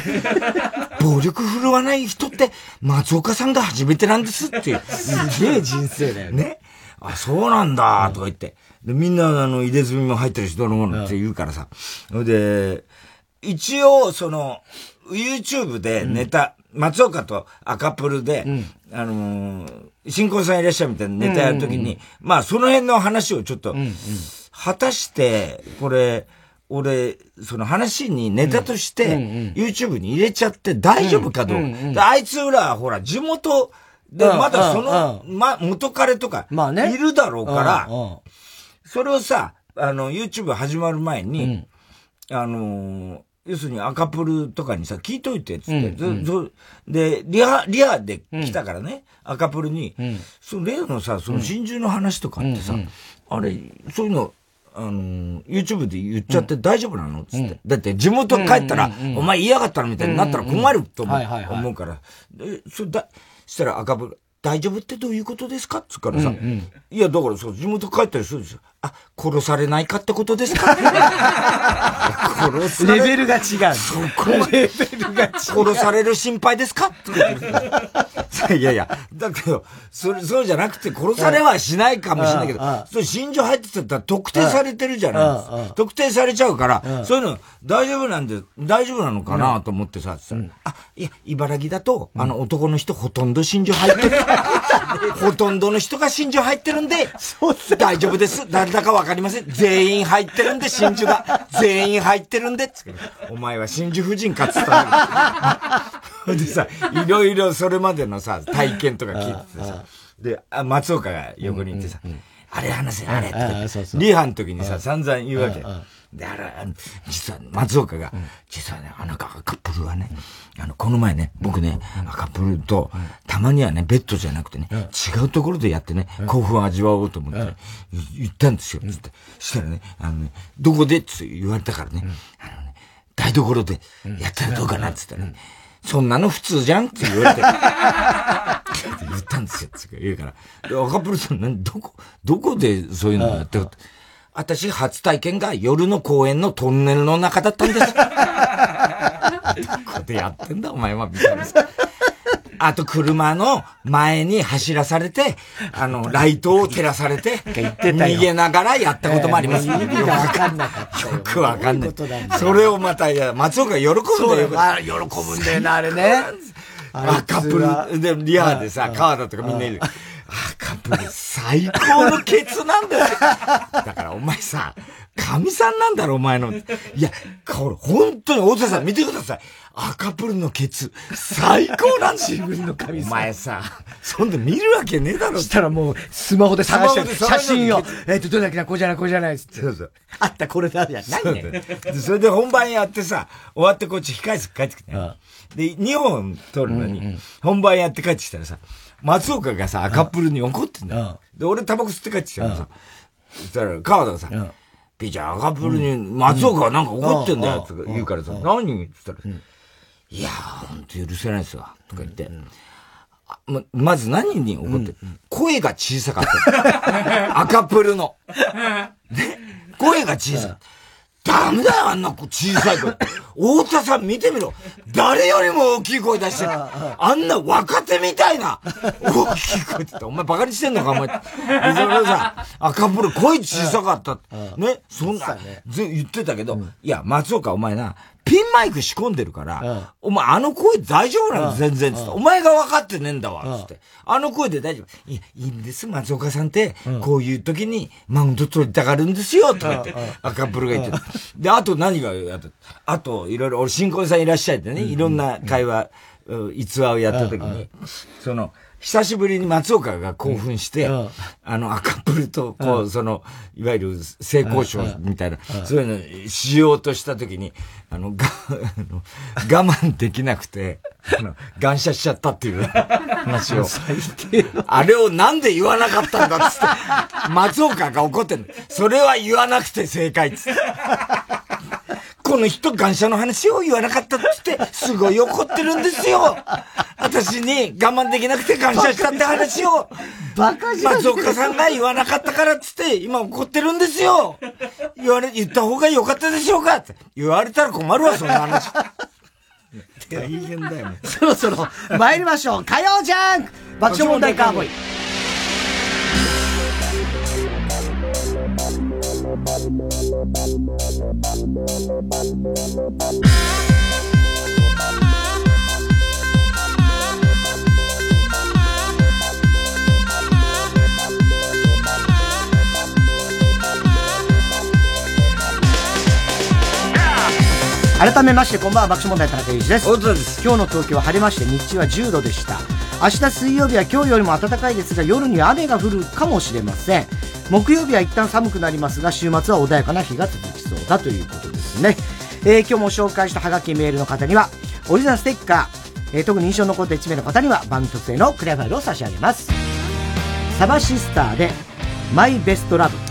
暴力振るわない人って、松岡さんが初めてなんですって。すげえ人生だよね。ね。あ、そうなんだ、とか言って。で、みんな、あの、入れ墨も入ってる人のものって言うからさ。ほ、うん。で、一応、その、YouTube でネタ、うん、松岡と赤プルで、うん、あのー、新婚さんいらっしゃるみたいなネタやるときに、うんうんうん、まあ、その辺の話をちょっと、うんうん、果たして、これ、俺、その話にネタとして、YouTube に入れちゃって大丈夫かどうか。うんうんうん、あいつら、ほら、地元、で、まだその、ま、元彼とか、まあね。いるだろうから、それをさ、あの、YouTube 始まる前に、あの要するに赤プルとかにさ、聞いといて、つって、で、リハ、リハで来たからね、赤プルに、その例のさ、その真珠の話とかってさ、あれ、そういうの、あの YouTube で言っちゃって大丈夫なのつって。だって地元帰ったら、お前嫌がったのみたいになったら困ると思うから。で、それだ、したら赤ブ大丈夫ってどういうことですかっつからさ、うんうん、いや、だからそう、地元帰ったりするんですよ。あ、殺されないかってことですか？殺されレベルが違う。そこレベルが違う。殺される心配ですか？いやいや、だけど、それ、そうじゃなくて殺されはしないかもしれないけど、それ心情入ってたら特定されてるじゃない特定されちゃうから、そういうの大丈夫なんで、大丈夫なのかなと思ってさ、あ、いや、茨城だと、あの男の人ほとんど心情入ってる。ほとんどの人が真珠入ってるんで、大丈夫です。誰だかわかりません。全員入ってるんで、真珠が。全員入ってるんで。お前は真珠夫人かっつったの でさ、いろいろそれまでのさ、体験とか聞いててさ。で、あ松岡が横にいてさ、あれ話せ、あれって。リハの時にさ、散々言うわけ。で、あれ、実は松岡が、実はね、あのカップルはね、あの、この前ね、僕ね、カップルと、たまにはね、ベッドじゃなくてね、違うところでやってね、興奮を味わおうと思って、言ったんですよ、つって。したらね、あのね、どこでって言われたからね、あのね、台所でやったらどうかなって言ったらね、そんなの普通じゃんって言われて。言ったんですよ、つ言うから。赤プルさん、何、どこ、どこでそういうのやってる私、初体験が夜の公園のトンネルの中だったんです。どこでやってんだ、お前は、みたいな。あと車の前に走らされて、あの、ライトを照らされて、逃げながらやったこともあります。えー、意味がわかんなかった。よくわかんない。それをまた、松岡喜ぶんだよ。喜ぶんだよな、あれね。あ、カップル、で、リアでさ、川田とかみんないる。あ、カップル最高のケツなんだよ。だからお前さ、神さんなんだろ、お前の。いや、これ、本当に、大田さん見てください。赤プルのケツ、最高なん自分の神さん。お前さ、そんで見るわけねえだろ。したらもう、スマホで探して写真を。えっと、どれだっけな、こうじゃない、こうじゃないっつって。そうそう。あった、これだ、じゃないねそれで本番やってさ、終わってこっち控え室帰ってきて。で、2本撮るのに、本番やって帰ってきたらさ、松岡がさ、赤プルに怒ってんだよ。で、俺タバコ吸って帰ってきたからさ、そしたら、川田がさ、ピーちゃん赤プルに松岡がなんか怒ってんだよ。って言うからさ、何って言ったら、いやー、ほんと許せないですわ、とか言って。ま、まず何に怒って、声が小さかった。赤プルの。ね、声が小さかった。ダメだよ、あんな小さい声。太田さん見てみろ。誰よりも大きい声出してる。あんな若手みたいな大きい声ってお前バカにしてんのか、お前。それさ、赤プル声小さかった。ね、そんな、言ってたけど、いや、松岡お前な、ピンマイク仕込んでるから、お前あの声大丈夫なの？全然つって。お前が分かってねえんだわ、つって。あの声で大丈夫。いや、いいんです、松岡さんって、こういう時にマウント取りたがるんですよ、とか言って、赤プルが言ってで、あと何がやった、あと、いろいろ、俺、新婚さんいらっしゃいってね、いろんな会話、逸話をやった時に、その、久しぶりに松岡が興奮して、うん、あの、赤プルと、こう、うん、その、いわゆる性交渉みたいな、うん、そういうのしようとしたときに、あの、が、あの、我慢できなくて、あの、感謝しちゃったっていう 話を。あれをなんで言わなかったんだっつって、松岡が怒ってんの。それは言わなくて正解っつって。この人感謝の話を言わなかったっつって、すごい怒ってるんですよ。私に我慢できなくて感謝したって話を、バカじゃん。松岡さんが言わなかったからっつって、今怒ってるんですよ。言われ、言った方が良かったでしょうかって。言われたら困るわ、そんな話。大変だよ、そろそろ参りましょう。火曜ジャンク爆笑問題カーボーイ。改めましてこんばんは爆笑問題田中裕二です。です。今日の東京は晴れまして日中は10度でした明日水曜日は今日よりも暖かいですが夜には雨が降るかもしれません。木曜日は一旦寒くなりますが週末は穏やかな日が続きそうだということですね、えー、今日も紹介したハガキメールの方にはオリジナルステッカー、えー、特に印象に残った1名の方には番組特製のクリアファイルを差し上げます。サバシスターでマイベストラブ。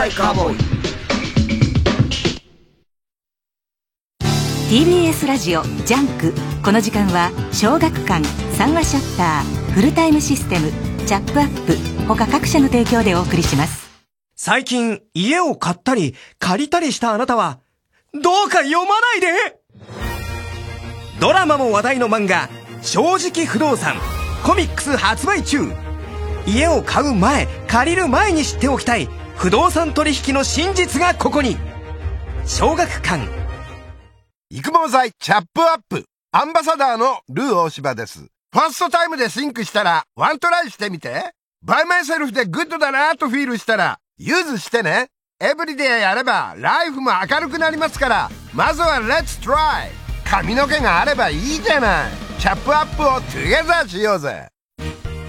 爆笑問題カーボーイ TBS ラジオジャンク。この時間は小学館三和シャッターフルタイムシステムチャップアップ。他各社の提供でお送りします。最近家を買ったり借りたりしたあなたはどうか読まないで！ドラマも話題の漫画「正直不動産」コミックス発売中。家を買う前借りる前に知っておきたい不動産取引の真実がここに。小学館。育毛剤チャップアップ。アンバサダーのルー大柴です。 First time で think したら one t ry してみて。 By myself で good だなと feel したら use してね。 Everyday やれば life も明るくなりますから。まずは let's try。髪の毛があればいいじゃない。チャップアップをトゥゲザーしようぜ。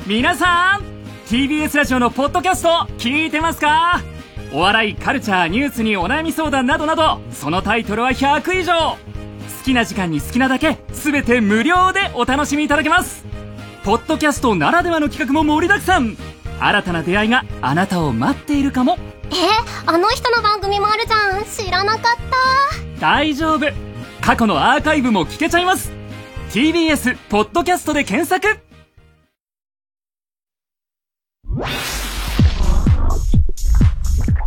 皆さん TBS ラジオのポッドキャスト聞いてますか？お笑いカルチャーニュースにお悩み相談などなどそのタイトルは100以上。好きな時間に好きなだけ全て無料でお楽しみいただけます。ポッドキャストならではの企画も盛りだくさん。新たな出会いがあなたを待っているかも。えあの人の番組もあるじゃん。知らなかった。大丈夫。過去のアーカイブも聞けちゃいます。TBS ポッドキャストで検索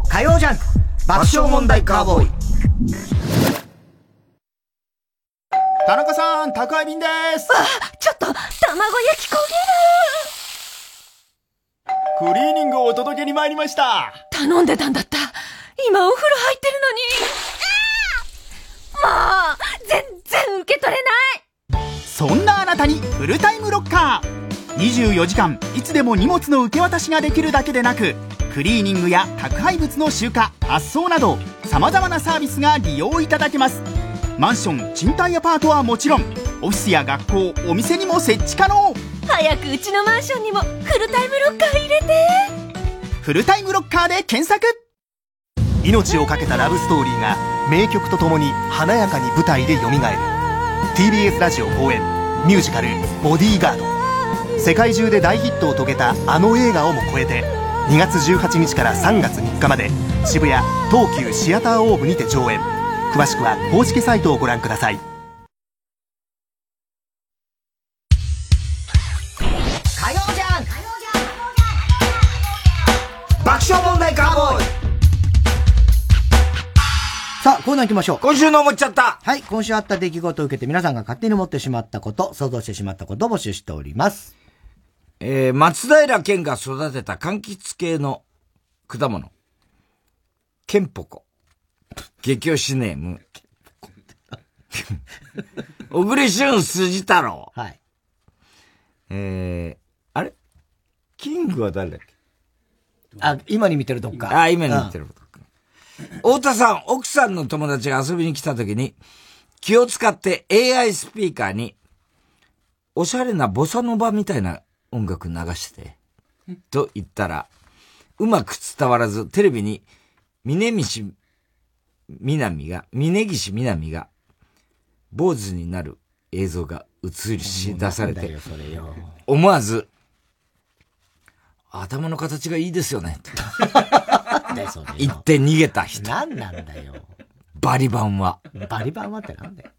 火曜ジャンク爆笑問題カーボーイ。田中さん宅配便です。あちょっと卵焼き焦げる。クリーニングをお届けに参りました。頼んでたんだった。今お風呂入ってるのに。もう全然受け取れない。そんなあなたにフルタイムロッカー24時間いつでも荷物の受け渡しができるだけでなくクリーニングや宅配物の集荷発送などさまざまなサービスが利用いただけます。マンション賃貸アパートはもちろんオフィスや学校お店にも設置可能。早くうちのマンションにもフルタイムロッカー入れて。フルタイムロッカーで検索。命を懸けたラブストーリーが名曲とともに華やかに舞台で蘇る。TBS ラジオ公演ミュージカル「ボディーガード」世界中で大ヒットを遂げたあの映画をも超えて2月18日から3月3日まで渋谷東急シアターオーブにて上演。詳しくは公式サイトをご覧ください。火曜じゃん。爆笑問題カーボーイ。さあ、コーナー行きましょう。今週の思っちゃった。はい、今週あった出来事を受けて皆さんが勝手に思ってしまったこと、想像してしまったことを募集しております。えー、松平健が育てた柑橘系の果物。ケンポコ。激推しネーム。小栗旬筋太郎。はい。えー、あれ？キングは誰だっけ？あ、今に見てるどっか。あ、今に見てるどっか。太田さん、奥さんの友達が遊びに来た時に、気を使って AI スピーカーに、おしゃれなボサノバみたいな音楽流して、と言ったら、うまく伝わらず、テレビに、峯岸みなみが、峯岸みなみが、坊主になる映像が映し出されて、思わず、頭の形がいいですよね。言 って逃げた人。何なんだよ。バリバンは。バリバンはってなんだよ。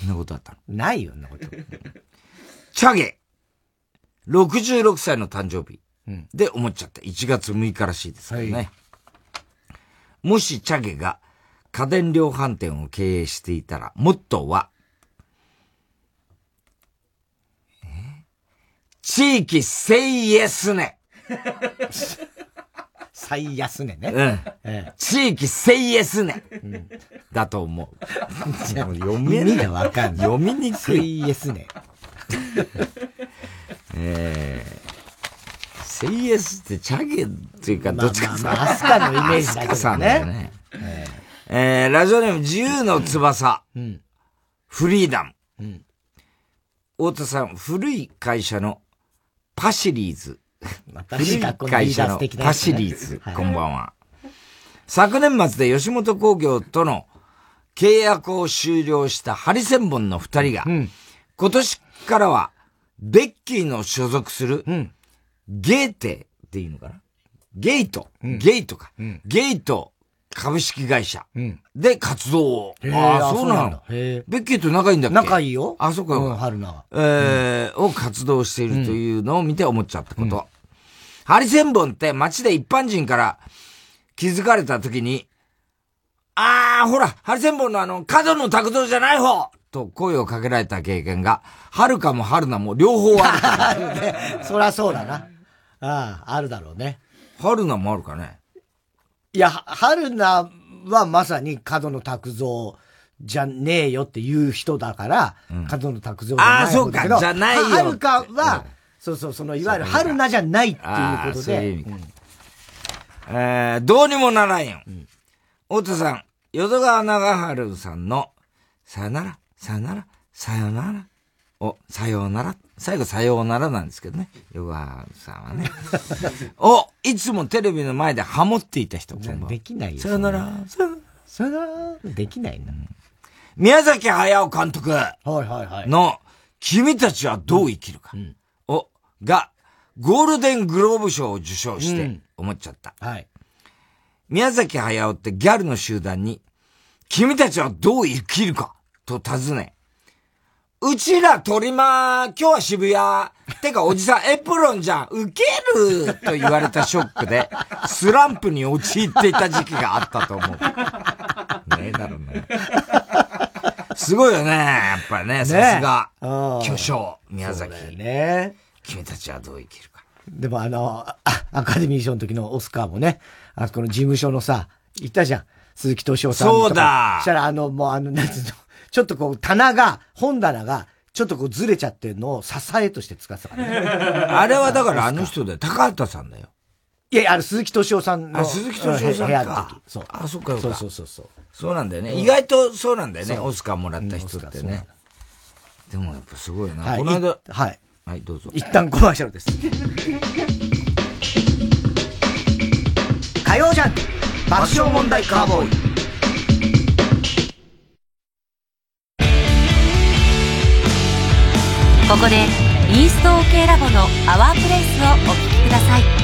そんなことあったのないよ、そんなこと。チャゲ66歳の誕生日で思っちゃった。1月6日らしいですけどね。はい、もしチャゲが家電量販店を経営していたら、モットーは、地域最安値。最安値ね。うん。ええ、地域最安値。うん、だと思う。読みがわかんない。読みにくい。最安値。えー、セイエスってチャゲっていうか、どっちかさ、まあ、アスカのイメージだけどね。ねえー、えー、ラジオネーム自由の翼。うん、フリーダム。うん、太田さん、古い会社のパシリーズ。古い会社のパシリーズ。こんばんは。昨年末で吉本興業との契約を終了したハリセンボンの二人が、うん、今年からはベッキーの所属する、うん、ゲーテっていうのかな？ゲイト、ゲイトか、ゲイト株式会社で活動を。ああ、そうなの。ベッキーと仲いいんだっけ？仲いいよ。あ、そうか。うん、春菜。えー、を活動しているというのを見て思っちゃったこと。ハリセンボンって街で一般人から気づかれた時に、ああ、ほら、ハリセンボンのあの、角の卓造じゃない方と声をかけられた経験が、はるかもはるなも両方ある。ね、そりゃそうだな。ああ、あるだろうね。はるなもあるかね。いや、はるなはまさに角野拓造じゃねえよっていう人だから、うん、角野拓造じゃないああ、そうか、じゃないよ。はるかは、うん、そうそう、その、いわゆる春菜じゃないっていうことで。ううえー、どうにもならんよ。うん、太田さん、淀川長春さんの、さよなら、さよなら、さよなら、お、さようなら。最後さようならなんですけどね。ヨガさんはね。お、いつもテレビの前でハモっていた人。できないよ。さよなら、さよなら、できないな。宮崎駿監督。はいはいはい。の、君たちはどう生きるか。お、が、ゴールデングローブ賞を受賞して、思っちゃった。はい。宮崎駿ってギャルの集団に、君たちはどう生きるかと尋ね、うちら鳥間、今日は渋谷。てかおじさんエプロンじゃん。ウケると言われたショックで、スランプに陥っていた時期があったと思う。ねえだろうね。すごいよね、やっぱりね、さすが。巨匠、宮崎。ね。君たちはどう生きるか。でもあの、アカデミー賞の時のオスカーもね、あそこの事務所のさ、行ったじゃん。鈴木敏夫さんそうだしたらあの、もうあの、なんつうの、ちょっとこう、棚が、本棚が、ちょっとこうずれちゃってるのを支えとして使ってたからね。あれはだからあの人だよ。高畑さんだよ。いやいや、あの、鈴木敏夫さんの。鈴木敏夫さん部屋の時。そう。あ、そっかそうそうそうそう。そうなんだよね。意外とそうなんだよね。オスカーもらった人ってね。でもやっぱすごいな。この間。はい。はい、どうぞ。一旦コマーシャルです。火曜ジャン爆笑問題カーボーイ。ここでイースト OK ラボの「アワープレイスをお聴きください。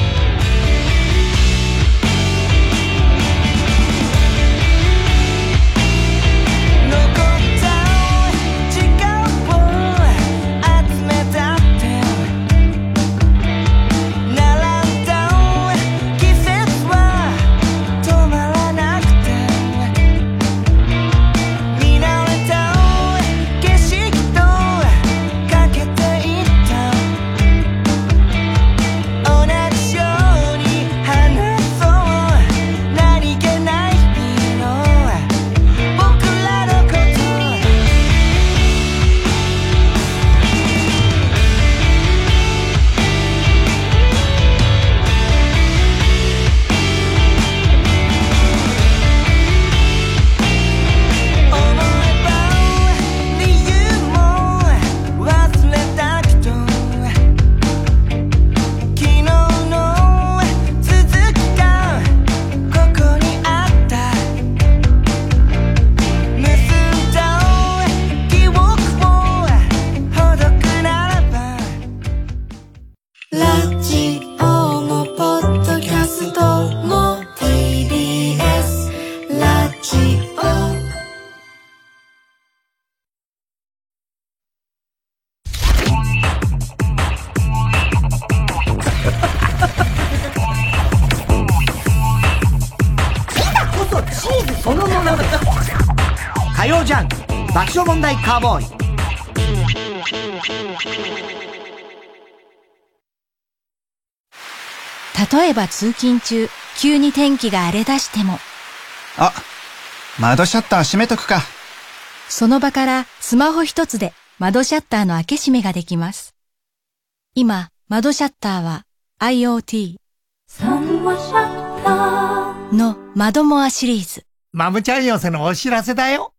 例えば通勤中、急に天気が荒れ出しても。あ、窓シャッター閉めとくか。その場からスマホ一つで窓シャッターの開け閉めができます。今、窓シャッターは IoT の窓モアシリーズ。マムちゃん寄せのお知らせだよ。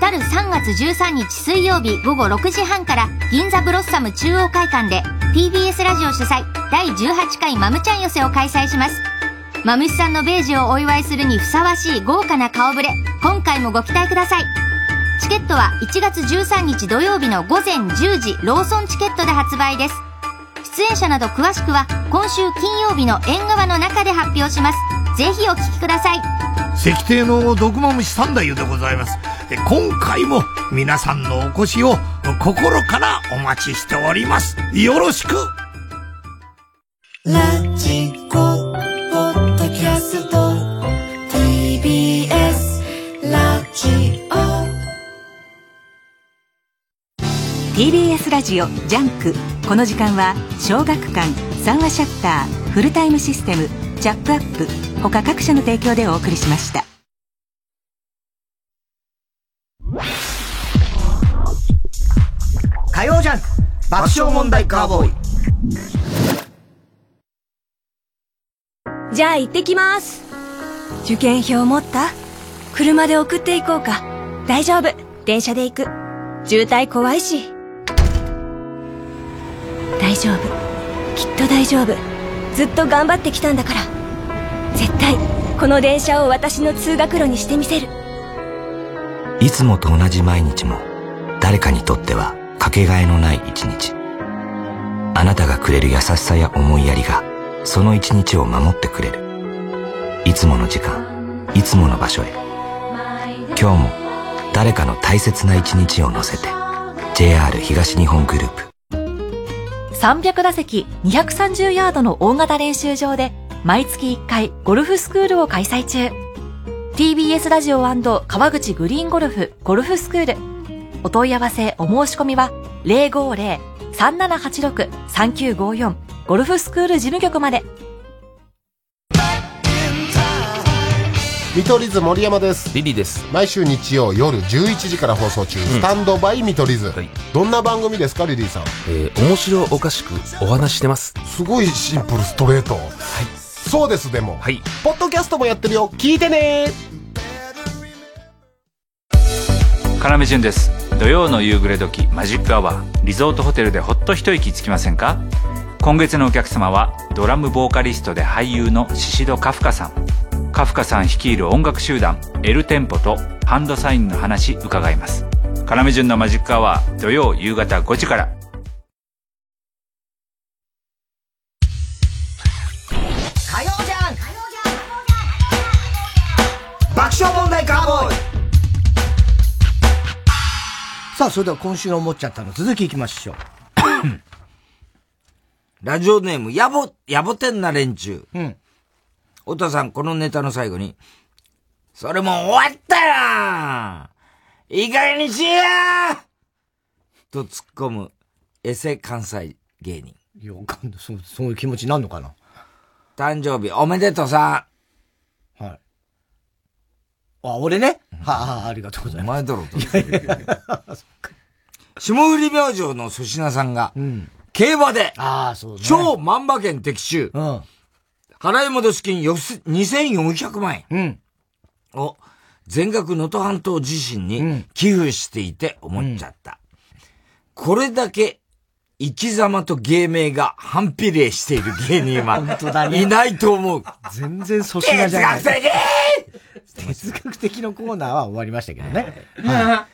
来る3月13日水曜日午後6時半から銀座ブロッサム中央会館で TBS ラジオ主催第18回マムちゃん寄せを開催します。マムシさんのベージュをお祝いするにふさわしい豪華な顔ぶれ、今回もご期待ください。チケットは1月13日土曜日の午前10時ローソンチケットで発売です。出演者など詳しくは今週金曜日の縁側の中で発表します。ぜひお聞きください。石庭の毒まむし三太夫でございます。今回も皆さんのお越しを心からお待ちしております。よろしく。ラジコポッドキャスト TBS ラジオ。TBS ラジオジャンクこの時間は小学館三和シャッターフルタイムシステムチャップアップ他各社の提供でお送りしました。火曜ジャンク爆笑問題カーボーイ。じゃあ行ってきます。受験票持った？車で送っていこうか。大丈夫。電車で行く。渋滞怖いし大丈夫。きっと大丈夫。ずっと頑張ってきたんだから。絶対この電車を私の通学路にしてみせる。いつもと同じ毎日も誰かにとってはかけがえのない一日。あなたがくれる優しさや思いやりがその一日を守ってくれる。いつもの時間いつもの場所へ。今日も誰かの大切な一日を乗せて JR 東日本グループ。300打席230ヤードの大型練習場で毎月1回ゴルフスクールを開催中。TBS ラジオ川口グリーンゴルフゴルフスクール。お問い合わせお申し込みは050-3786-3954ゴルフスクール事務局まで。見取り図森山です。リリです。毎週日曜夜11時から放送中、スタンドバイ見取り図、どんな番組ですかリリーさん？えー、面白おかしくお話してます。すごいシンプルストレート。はい。そうですでも。はい。ポッドキャストもやってるよ。聞いてね。要潤です。土曜の夕暮れ時マジックアワー。リゾートホテルでほっと一息つきませんか？今月のお客様はドラムボーカリストで俳優の宍戸カフカさんカフカさん率いる音楽集団エルテンポとハンドサインの話伺います要潤のマジックアワー土曜夕方5時から火曜ジャンク爆笑問題カーボーイさあ、それでは今週の思っちゃったの続きいきましょう。ラジオネーム、やぼ、やぼてんな連中。うん。太田さん、このネタの最後に、それもう終わったよいい加減にしやと突っ込む、エセ関西芸人。いや、わかんない。そう、そういう気持ちになるのかな?誕生日おめでとうさはい。あ、俺ね?はあ、ありがとうございます。お前だろ、と。霜降り明星の粗品さんが、競馬で、ああ、そうね。超万馬券的中。うん。払い戻し金よす2400万円。うん。を、全額能登半島地震に寄付していて思っちゃった。これだけ生き様と芸名が反比例している芸人は本当だねいないと思う。全然粗品じゃない。哲学的哲学的のコーナーは終わりましたけどね。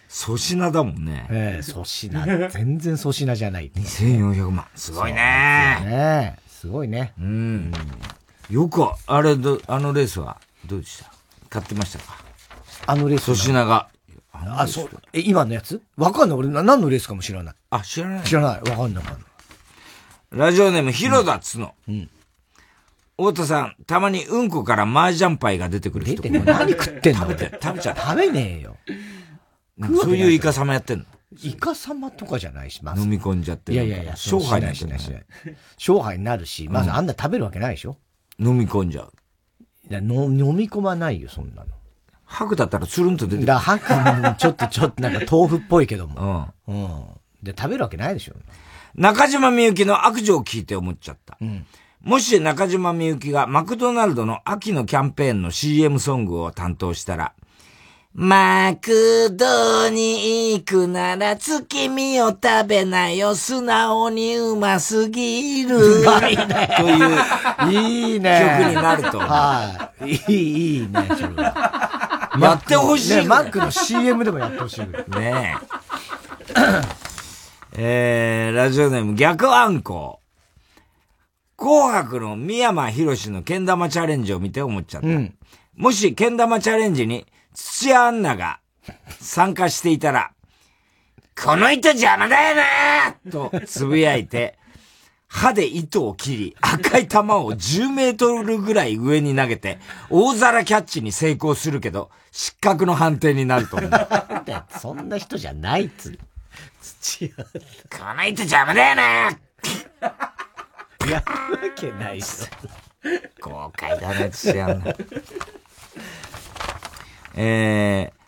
粗品だもんね。ええ粗品。全然粗品じゃない。2400万。すごいね。ねえ。すごいね。うん。よく、あれど、あのレースはどうでした？買ってましたか？あのレース粗品が。あ、そう。え、今のやつ？わかんない。俺な、何のレースかも知らない。あ、知らない知らない。わかんない。わかんない。ラジオネーム、広田つの。うん。太田さん、たまにうんこから麻雀パイが出てくる人。出て何食ってんの？食べて、食べちゃう。食べねえよ。そういうイカ様やってんの？イカ様とかじゃないし、まず。飲み込んじゃっていやいやいや、勝敗になしないし。勝敗になるし、まずあんな食べるわけないでしょ飲み込んじゃう。いや、の飲み込まないよ、そんなの。吐くだったらつるんと出てくる。だ吐くのちょっと、ちょっとなんか豆腐っぽいけども。うん。うん。で、食べるわけないでしょ。中島みゆきの悪女を聞いて思っちゃった。うん。もし中島みゆきがマクドナルドの秋のキャンペーンの CM ソングを担当したら、マクドに行くなら月見を食べなよ、素直にうますぎる。うまいねという、いいね。曲になると。はい。いい、いいね、それは。やってほしいね、マックの CM でもやってほしい。ねえ。えー、ラジオネーム逆あんこ。紅白の三山博士のけん玉チャレンジを見て思っちゃった。もしけん玉チャレンジに土屋アンナが参加していたら、この糸邪魔だよなとつぶやいて、歯で糸を切り、赤い玉を10メートルぐらい上に投げて、大皿キャッチに成功するけど、失格の判定になると思う。そんな人じゃないっつ。土屋。この糸邪魔だよなやるわけないっす。豪快だね、土屋アンナ。えー、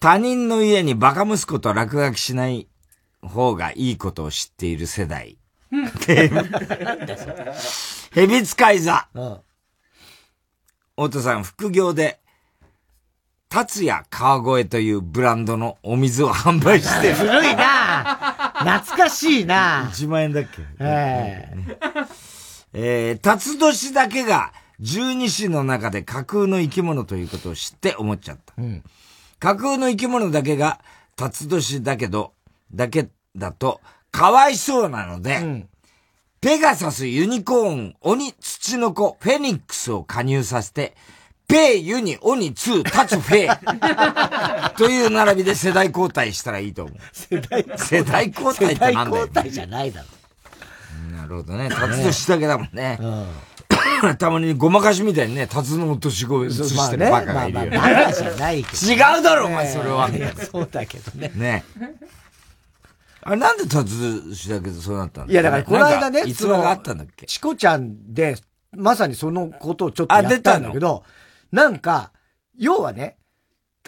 他人の家にバカ息子と落書きしない方がいいことを知っている世代。蛇使い座。太田さん、副業で、達也川越というブランドのお水を販売してる。古いな懐かしいな1万円だっけ？ええー、辰年だけが十二支の中で架空の生き物ということを知って思っちゃった。うん架空の生き物だけが辰年だけど、だけだと、かわいそうなので、ペガサス、ユニコーン、鬼、ツチノコ、フェニックスを加入させて、ペイ、ユニ、鬼、ツー、タツ、フェイ。という並びで世代交代したらいいと思う。世代世代交代ってなんだよ。世代交代じゃないだろ。なるほどね。辰年だけだもんね。たまにごまかしみたいにね、タツノオトシゴを映してるバカがいるよね。まあまあバカじゃないけど違うだろ、お前、それは。い やそうだけどね。ね。あれなんで辰年だけどそうなったんいや、だからこの間ね、逸話があったんだっけ？チコちゃんで、まさにそのことをちょっとやったんだけど、なんか、要はね、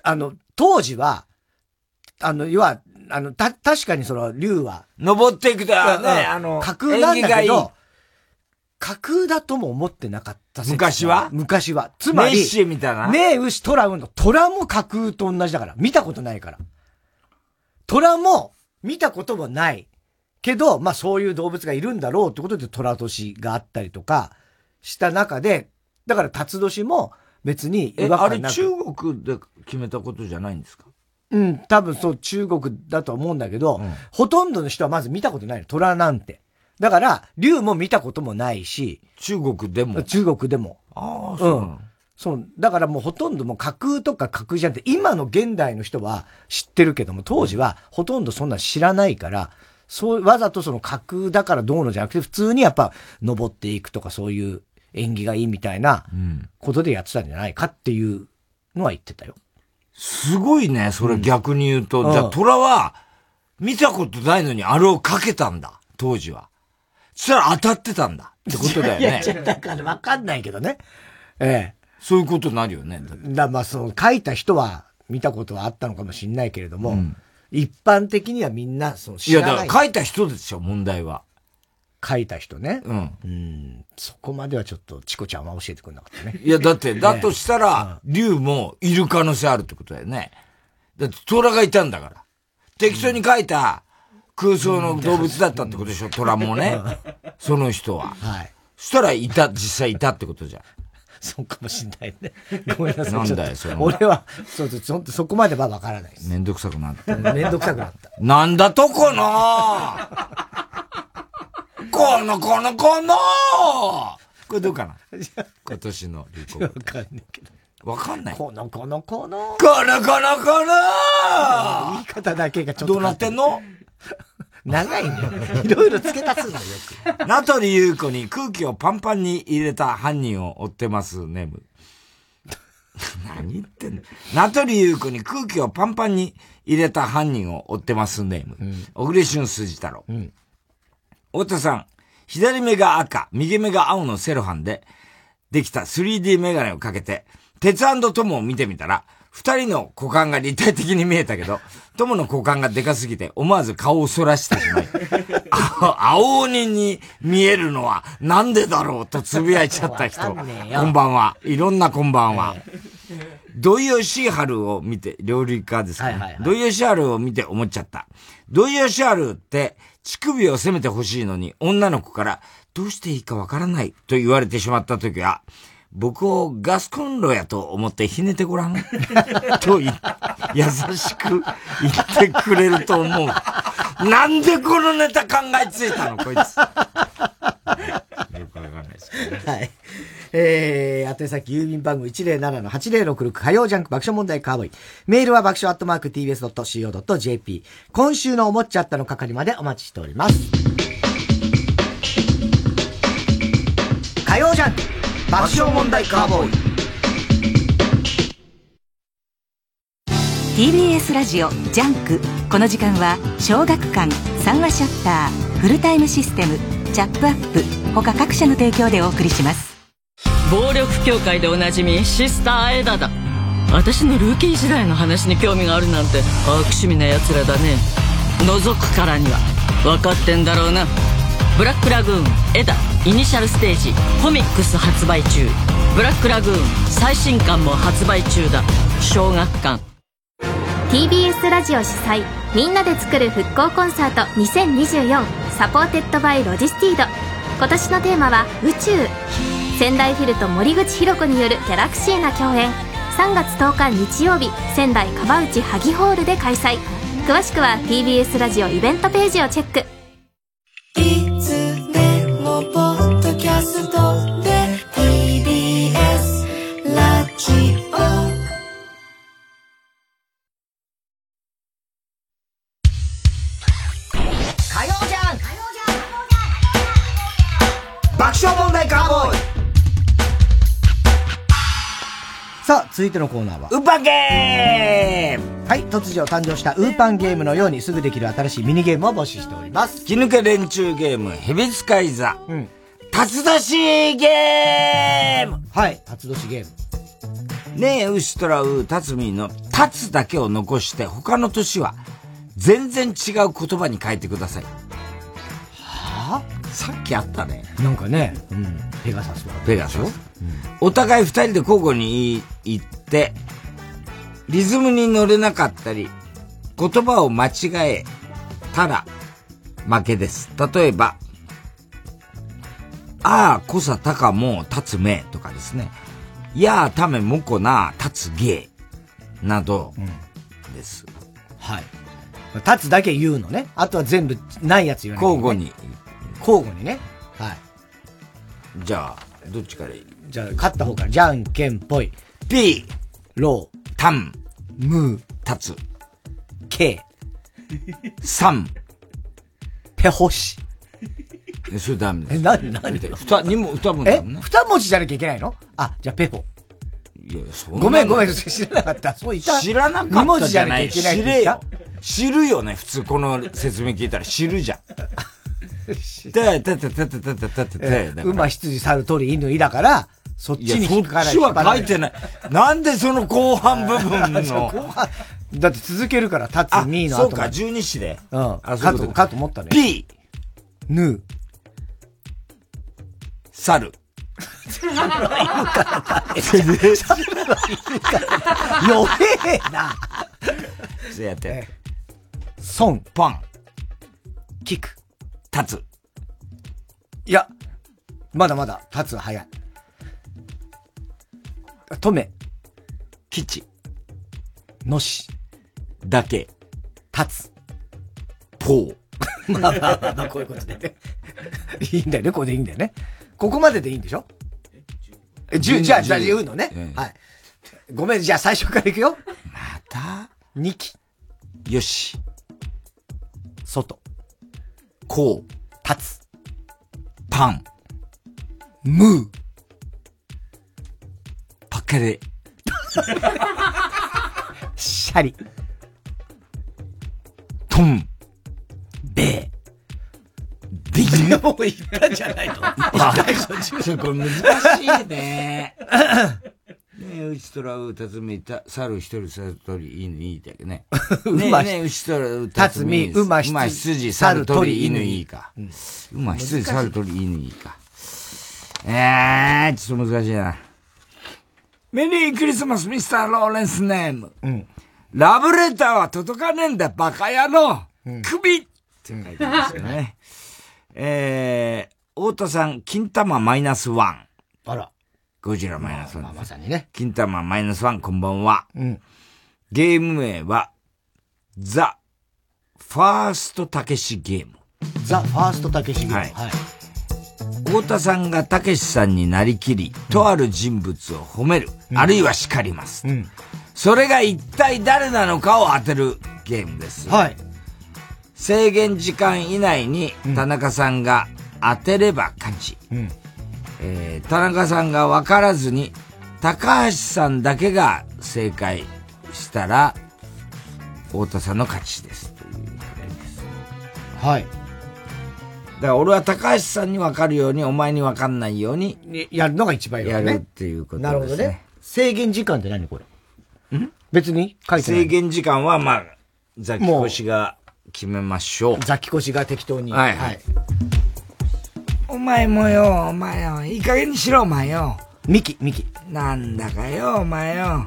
あの、当時は、あの、要は、あの、た、確かにその、竜は、登っていくと、ね、あの、架空なんだけど、架空だとも思ってなかった説昔は？昔は。つまり、ネッシーみたいな？ねえ、牛、トラウンの、トラも架空と同じだから。見たことないから。トラも見たこともない。けど、まあそういう動物がいるんだろうってことでトラ年があったりとかした中で、だから辰年も別にえ、違和感なくあれ中国で決めたことじゃないんですか？うん、多分そう中国だとは思うんだけど、ほとんどの人はまず見たことないの。虎なんて。だから、竜も見たこともないし。中国でも？中国でも。ああ、そうなの、そう。だからもうほとんどもう架空とか架空じゃなくて、今の現代の人は知ってるけども、当時はほとんどそんな知らないから、そう、わざとその架空だからどうのじゃなくて、普通にやっぱ登っていくとかそういう縁起がいいみたいなことでやってたんじゃないかっていうのは言ってたよ。すごいね、それ逆に言うと。うんじゃあ、虎は、見たことないのにあれをかけたんだ、当時は。そしたら当たってたんだってことだよいや、ね。ちょだからわかんないけどね。ええ。そういうことになるよね。だまあ、その、書いた人は見たことはあったのかもしれないけれども、一般的にはみんな、その、いや、知らない。だから書いた人ですよ、問題は。書いた人ね。うん。うん。そこまではちょっと、チコちゃんは教えてくれなかったね。いや、だって、だとしたら、竜もいる可能性あるってことだよね。だって、虎がいたんだから。適当に書いた空想の動物だったってことでしょ、虎もね。その人は。はい。そしたら、いた、実際いたってことじゃん。そうかもしんないね。ごめんなさい。なんだよそれ俺は、そうそう、ちょっとそこまではわからないです。めんどくさくなって。めんどくさくなった。なんだとこの？このこのこのこれどうかな？今年の流行語。わかんないけど。わかんない。このこのこの。このこのこの言い方だけがちょっと。どうなってんの？長いね。いろいろ付け足すんだよ、よく。名取優子に空気をパンパンに入れた犯人を追ってます、ネム。何言ってんの？名取優子に空気をパンパンに入れた犯人を追ってます、ネーム。小栗旬筋太郎。太田さん、左目が赤、右目が青のセロハンで、できた 3D メガネをかけて、鉄トモを見てみたら、二人の股間が立体的に見えたけど、トモの股間がでかすぎて、思わず顔をそらしてしまい、あ青鬼に見えるのはなんでだろうとつぶやいちゃった人。こんばんは。いろんなこんばんは。土井善晴を見て、料理家ですか、ね土井善晴を見て思っちゃった。土井善晴って、乳首を責めてほしいのに、女の子から、どうしていいかわからないと言われてしまった時は、僕をガスコンロやと思ってひねてごらん。とい優しく言ってくれると思う。なんでこのネタ考えついたのこいつ。よくわかんはい。えー、宛先郵便番号107-8066火曜ジャンク爆笑問題カーボーイ。メールは爆笑アットマーク tbs.co.jp。今週の思っちゃったの係までお待ちしております。火曜ジャンク爆笑問題カーボーイ。TBS ラジオジャンク。この時間は小学館三和シャッターフルタイムシステムチャップアップ他各社の提供でお送りします。暴力協会でおなじみシスターエダだ。私のルーキー時代の話に興味があるなんて悪趣味な奴らだね。覗くからには。分かってんだろうなブラックラグーンエダイニシャルステージコミックス発売中。ブラックラグーン最新刊も発売中だ。小学館。TBS ラジオ主催みんなで作る復興コンサート2024 supported by ロジスティード。今年のテーマは宇宙。仙台フィルと森口博子によるギャラクシーな共演。3月10日日曜日仙台川内萩ホールで開催。詳しくは TBS ラジオイベントページをチェック。続いてのコーナーは。ウーパンゲームはい、突如誕生したウーパンゲームのようにすぐできる新しいミニゲームを募集しております。気抜け連中ゲーム、ヘビ使い座。うん。辰年ゲームはい、辰年ゲーム。ねえ、ウシトラウ、タツミの、タツだけを残して、他の年は、全然違う言葉に変えてください。はあさっきあったね。なんかね、うん、ペガサスは。ペガサス、お互い二人で交互に言って、リズムに乗れなかったり、言葉を間違えたら負けです。例えば、ああ、こさたかも立つめとかですね。やあ、ためもこな、立つげなどです。はい。立つだけ言うのね。あとは全部ないやつ言わない、交互に。交互にね。はい。じゃあ、どっちからいい？じゃあ、勝った方から、じゃんけんぽい。P、ロー、タン、ムー、立つ、K、サン、ペホシ。えそれダメです。え、なになに二、二も、二文字えだもんね。二文字じゃなきゃいけないの？あ、じゃあペホ。いや、そんなごめんごめん、知らなかった。そういた。知らなかった二文字じゃなきゃいけない知れよ。知るよね、普通この説明聞いたら知るじゃん。で、だって、だって、だって、だて、だて。馬、羊、猿、鳥、犬、いだから、そっちに引っかかない。そっちは書いてない。なんでその後半部分の？だって続けるから、タツ、ミーの後。そうか、十二子で。うん。あ、そうか、と思ったね。B、ヌー、猿。猿は犬から猿は犬から弱えな。そうやって。孫、パン、キク。立つ。いや、まだまだ、立つは早い。止め。吉。のし。だけ。立つ。ポー。まあまあまあまあ、こういうことでね。いいんだよね、これでいいんだよね。ここまででいいんでしょ？え、十、じゃあ、じゃあ言うのね。はい。ごめん、じゃあ最初からいくよ。また？二期。よし。外。こう。立つ。パン。ムー。パカレ。シャリ。トン。ベビー。もう言ったんじゃないのあそれこれ難しいね。ねえ、うちとらうたつみ、た、猿一人、猿鳥、犬、いいだけ どね。ねえ、ねえ、うちとらうたつみ、馬馬、羊、猿鳥、犬、いいか。馬、羊、猿鳥、犬、いいか。えー、ちょっと難しいな。メリークリスマス、ミスター・ローレンス・ネーム。ラブレターは届かねえんだ、バカ野郎首って書いてますよね。えー、太田さん、金玉マイナスワン。あら。ゴジラマイナスワン。まさにね。金玉マイナスワン、こんばんは。うん。ゲーム名は、ザ・ファーストたけしゲーム。ザ・ファーストたけしゲーム。はいはい。太田さんがたけしさんになりきり、とある人物を褒める、あるいは叱ります。それが一体誰なのかを当てるゲームです。はい。制限時間以内に田中さんが当てれば勝ち。うん。えー田中さんが分からずに、高橋さんだけが正解したら、太田さんの勝ちです。というです。はい。だから俺は高橋さんに分かるように、お前に分かんないように、やるのが一番いいよね。やるっていうことですね。なるほどね。制限時間って何これ？ん別に書いてない。制限時間は、まあ、ザキコシが決めましょう。ザキコシが適当に。はいはい。お前もよ、お前よ、いい加減にしろ、お前よ。ミキ、ミキ。なんだかよ、お前よ。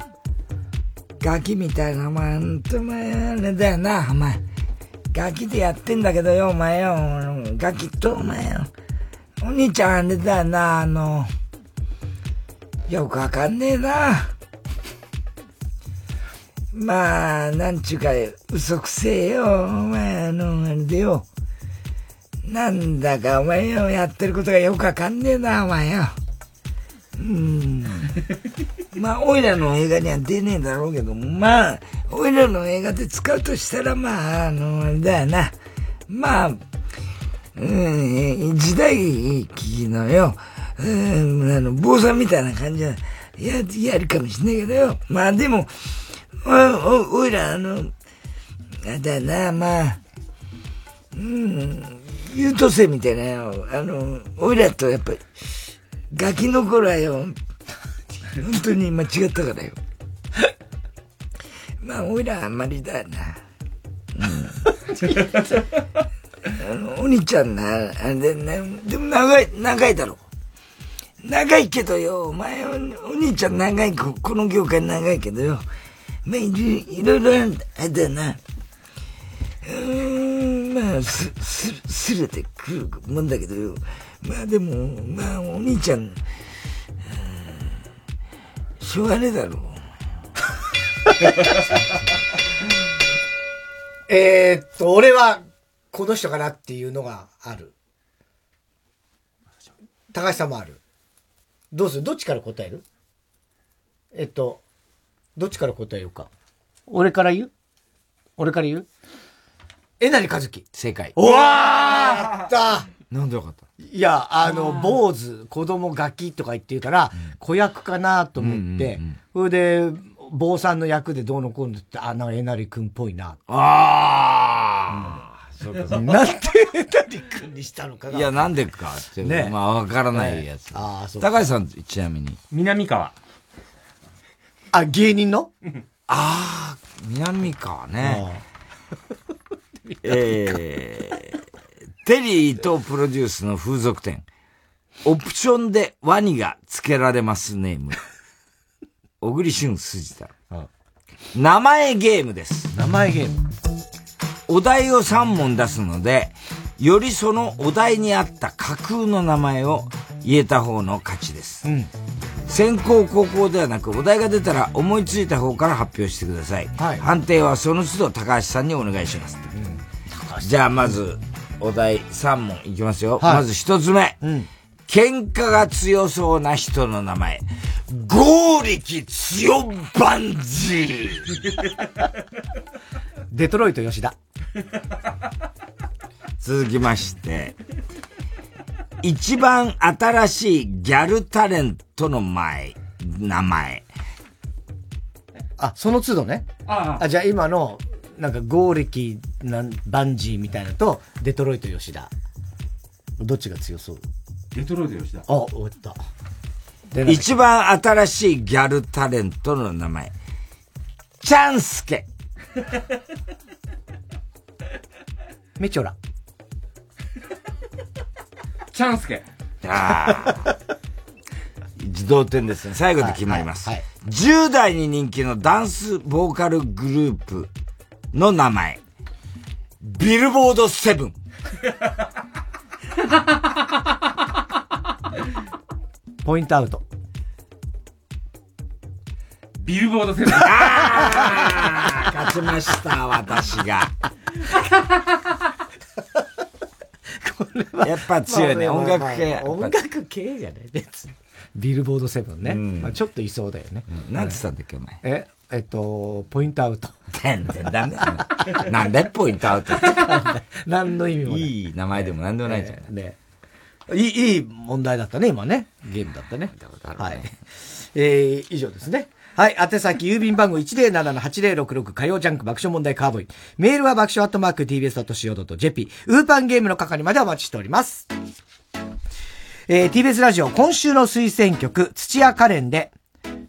ガキみたいな、お前、ほんとお前、あれだよな、お前。ガキでやってんだけどよ、お前よ。ガキと、お前よ。お兄ちゃんあれだよな、あの、よくわかんねえな。まあ、なんちゅうか、嘘くせえよ、お前、あの、あれでよ。なんだかお前よ、やってることがよくわかんねえな、お前よ。うん。まあ、おいらの映画には出ねえだろうけども、まあ、おいらの映画で使うとしたら、まあ、あの、あれだよな。まあ、うん、時代劇のよ、うん、あの、坊さんみたいな感じは、や、やるかもしんないけどよ。まあでも、お、お、おいら、あの、あだな、まあ、うん、優等生みたいなよ。あの、おいらとやっぱり、ガキの頃はよ、本当に間違ったからよ。まあ、おいらあんまりだよな。うん。あの、お兄ちゃんな、あれでね、でも長い、長いだろ。長いけどよ、お前、お兄ちゃん長い、この業界長いけどよ。まあ、いろいろあれだよな。うん、まあ、す、す、すれてくるもんだけどよ。まあでも、まあ、お兄ちゃん、うんしょうがねえだろう。えーっと、俺は、この人かなっていうのがある。高橋さんもある。どうする？どっちから答える？えっと、どっちから答えようか？俺から言う？俺から言う？えなりかずき？正解。うわーやったなんでよかった？いや、あの、坊主、子供ガキとか言ってるから、子役かなと思って、それで、坊さんの役でどうのこうのって、あ、なんかえなりくんっぽいな。ああ、そうかそうかなんでえなりくんにしたのかが。いや、なんでかって、ねまあ、わからないやつ。ああ、そう高橋さん、ちなみに。南川。あ、芸人の？ああ、南川ね。えー、テリーとプロデュースの風俗店。オプションでワニが付けられますネーム。小栗旬筋太郎。名前ゲームです。名前ゲーム。お題を3問出すので、よりそのお題に合った架空の名前を言えた方の勝ちです。先行後攻ではなく、お題が出たら思いついた方から発表してください。判定はその都度高橋さんにお願いします。じゃあまず、お題3問いきますよ。はいまず1つ目。喧嘩が強そうな人の名前。剛力強バンジー。デトロイト吉田。続きまして、一番新しいギャルタレントの前、名前。あ、その都度ね。ああ、じゃあ今の、なんか、合力なん、バンジーみたいなのと、デトロイト吉田。どっちが強そう？デトロイト吉田。あ、終わった。一番新しいギャルタレントの名前。チャンスケ。メチョラ。チャンスケ。ああ。自動点ですね。最後で決まります。10代に人気のダンスボーカルグループの名前。ビルボードセブン。ポイントアウト。ビルボードセブン。勝ちました、私が。やっぱ強いね。音楽系。音楽系じゃない別に。ビルボードセブンね。まあちょっといそうだよね。なんつったんだっけ、お前？え、えっと、ポイントアウト。全然ダメ。なんでポイントアウト？何の意味もない。いい名前でもなんでもないじゃん。ね。いい、いい問題だったね、今ね。ゲームだったね。はい。えー、以上ですね。はい。宛先、郵便番号107-8066火曜ジャンク爆笑問題カーボーイ。メールは爆笑アットマーク tbs.co.jp。ウーパンゲームの係までお待ちしております。えー、TBS ラジオ今週の推薦曲、土屋カレンで、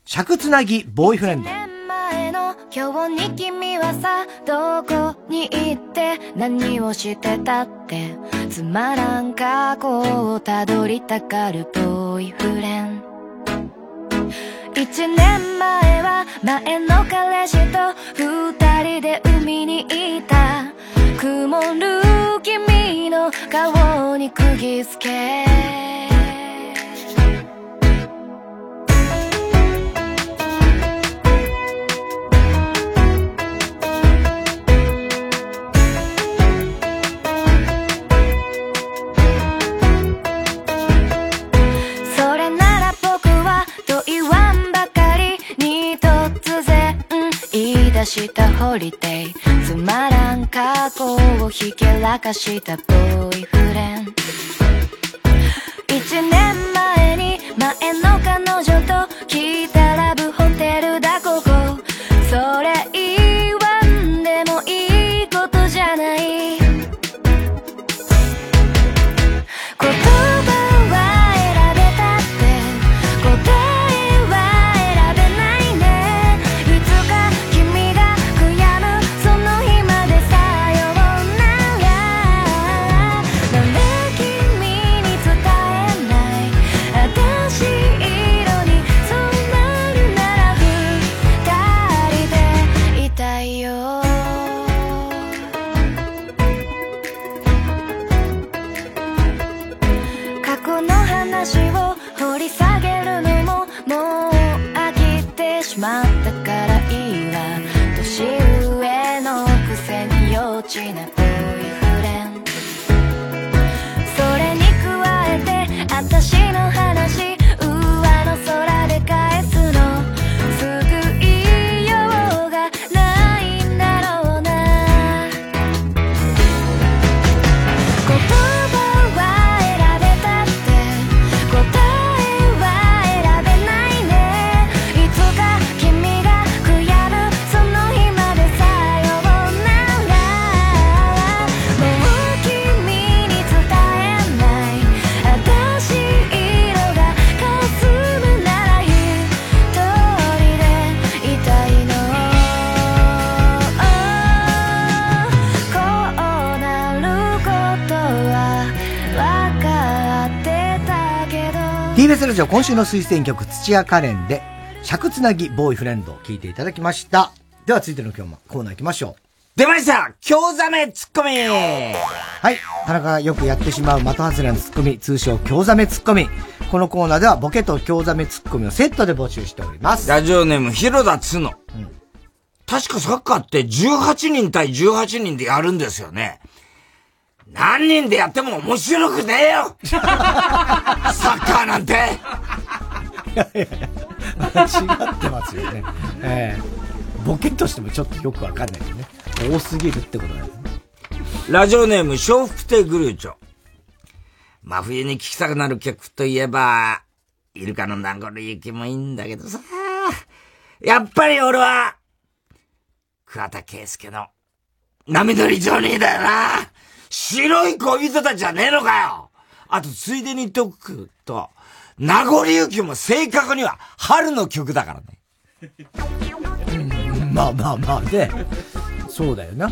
尺つなぎボーイフレンド。前の今日に君はさどこに行って何をしてたってつまらん過去をたどりたがるボーイフレンド1年前は前の彼氏と2人で海にいた。曇る君の顔に釘付け。出したホリデーつまらん過去をひけらかしたボーイフレン一年前に前の彼女とオ今週の推薦曲、土屋カレンで、尺つなぎボーイフレンドを聞いていただきました。では続いての今日もコーナー行きましょう。出ました京ザメツッコミはい。田中がよくやってしまう的外れのツッコミ、通称京ザメツッコミ。このコーナーではボケと京ザメツッコミをセットで募集しております。ラジオネーム、広田つの。確かサッカーって18人対18人でやるんですよね。何人でやっても面白くねえよ サッカーなんて違ってますよね。ええボケとしてもちょっとよくわかんないよね。多すぎるってことだよね。ラジオネーム、笑福亭グルーチョ。真冬に聴きたくなる曲といえば、イルカの名残雪もいいんだけどさ。やっぱり俺は、桑田佳祐の、波乗りジョニーだよな白い恋人たちじゃねえのかよあと、ついでに言っておくと、名残雪も正確には春の曲だからね。まあまあまあね。そうだよな。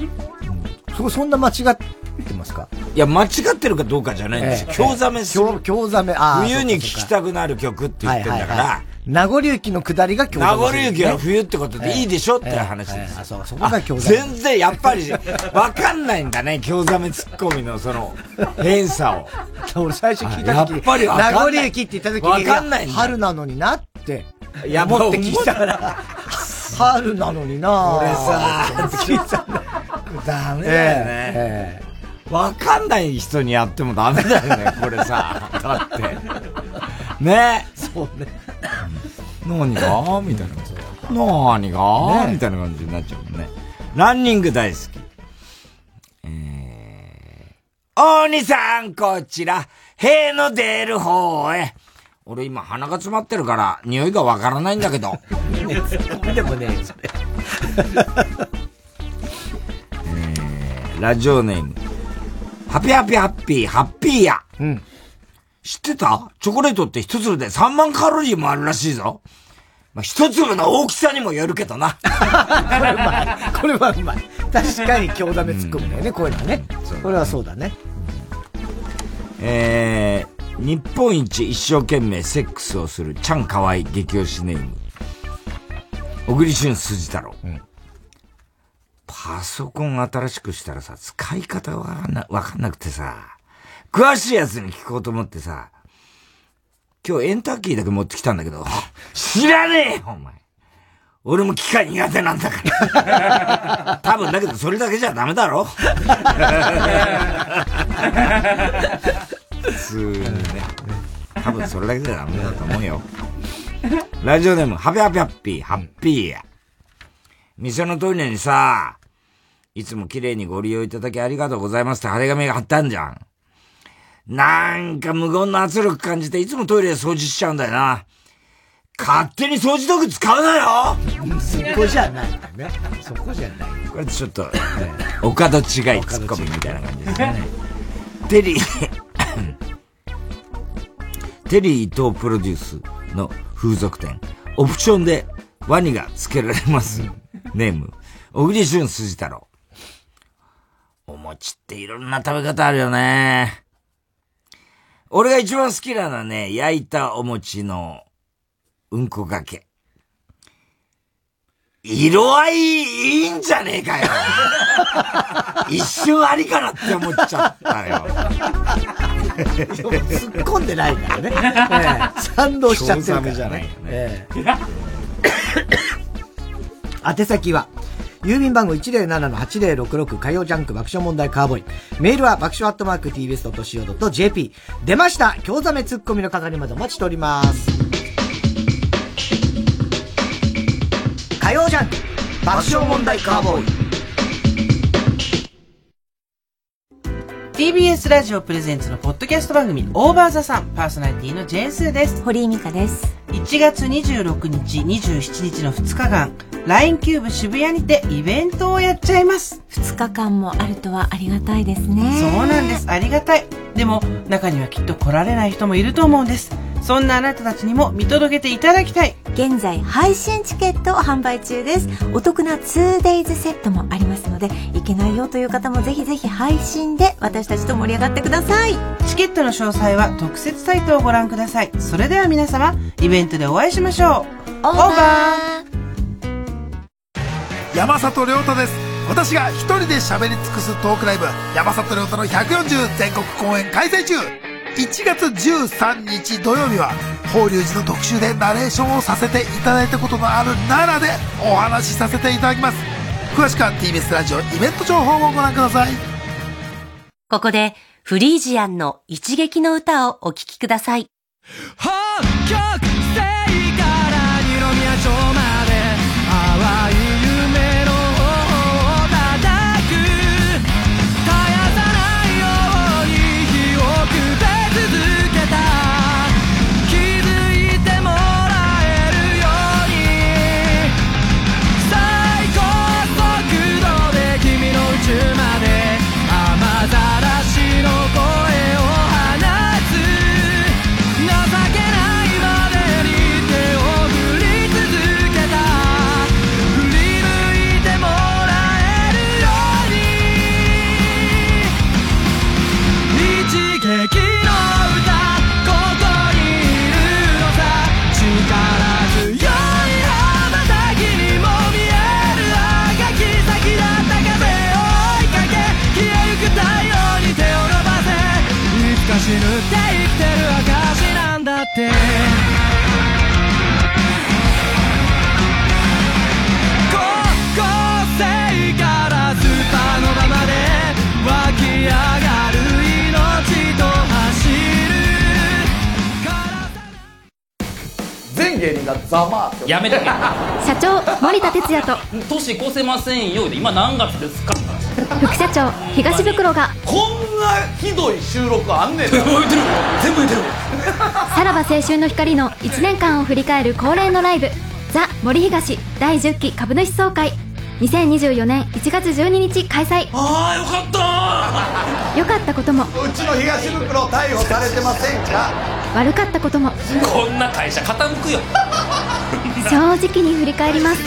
そこそんな間違ってますか？いや、間違ってるかどうかじゃないんですよ。ええ。京ザメする。京京ザメ、ああ。冬に聴きたくなる曲って言ってんだから。名残雪の下りが京ザメ名残雪は冬ってことでいいでしょって話です。あそうそこが京ザメ全然やっぱり、わかんないんだね、京ザメツッコミのその、変さを。俺最初聞いた時やっぱり名残雪って言った時に、わかんない春なのになって、いや思って聞いたから、春なのにな俺さ 聞いたんだ。ダメだよね。ええ。ええわかんない人にやってもダメだよね、これさ。だって。ねそうね。何が？みたいな。何が、ね、みたいな感じになっちゃうもんね。ランニング大好き。えー、大兄さん、こちら、塀の出る方へ。俺今鼻が詰まってるから、匂いがわからないんだけど。ねえ、でもねそれ。えー、ラジオネーム。ハピハピハッピー、ハッピーや。うん。知ってた？チョコレートって一粒で3万カロリーもあるらしいぞ。まあ、一粒の大きさにもよるけどな。これうまい。これはうまい。確かに強ダメ突っ込むんだよね、こういうのはね。これはそうだね。えー、日本一一生懸命セックスをするちゃんかわい激推しネーム。小栗旬筋太郎。うん、パソコン新しくしたらさ、使い方わかんな、わかんなくてさ、詳しいやつに聞こうと思ってさ、今日エンターキーだけ持ってきたんだけど、知らねえよ、お前。俺も機械苦手なんだから。多分だけどそれだけじゃダメだろ 普通にね。多分それだけじゃダメだと思うよ。ラジオネーム、ハピハピハッピー、ハッピーや。店のトイレにさ、いつも綺麗にご利用いただきありがとうございますって張り紙が貼ってあるじゃん。なんか無言の圧力感じていつもトイレで掃除しちゃうんだよな。勝手に掃除道具使うなよそこじゃないね。そこじゃない。これちょっと、ね、岡戸違いツッコミみたいな感じですね。テリー テリー伊藤プロデュースの風俗店、オプションでワニが付けられます。ネーム、小栗旬筋太郎。お餅っていろんな食べ方あるよね。俺が一番好きなのはね、焼いたお餅のうんこがけ。色合いいいんじゃねえかよ。一瞬ありかなって思っちゃったよ。突っ込んでないからね。ええ、賛同しちゃってるから、ね。じゃない、ね。ええ、宛先は、郵便番号107-8066火曜ジャンク爆笑問題カーボーイ。メールは爆笑アットマーク tbs.co.jp。出ました興ざめツッコミの係までお待ちしております。火曜ジャンク爆笑問題カーボーイ。TBS ラジオプレゼンツのポッドキャスト番組 OVER THE SUN パーソナリティのジェーンスーです。堀井美香です。1月26日、27日の2日間、LINE キューブ渋谷にてイベントをやっちゃいます。2日間もあるとはありがたいですね。そうなんです。ありがたい。でも、中にはきっと来られない人もいると思うんです。そんなあなたたちにも見届けていただきたい。現在配信チケットを販売中です。お得な 2days セットもありますので、いけないよという方もぜひぜひ配信で私たちと盛り上がってください。チケットの詳細は特設サイトをご覧ください。それでは皆様、イベントでお会いしましょう。オーバー山里亮太です。私が一人で喋り尽くすトークライブ、山里亮太の140全国公演開催中1月13日土曜日は法隆寺の特集でナレーションをさせていただいたことのある奈良でお話しさせていただきます。詳しくは TBS ラジオイベント情報をご覧ください。ここでフリージアンの一撃の歌をお聴きくださいまあやめとけ社長森田哲也と。年越せませんよで今何月ですか？副社長東袋が。こんなひどい収録あんねんな。全部言ってる。全部言ってる。さらば青春の光の1年間を振り返る恒例のライブ「ザ・森東第10期株主総会」2024年1月12日開催。ああよかった良かったことも。うちの東袋逮捕されてませんか？悪かったことも。こんな会社傾くよ正直に振り返ります。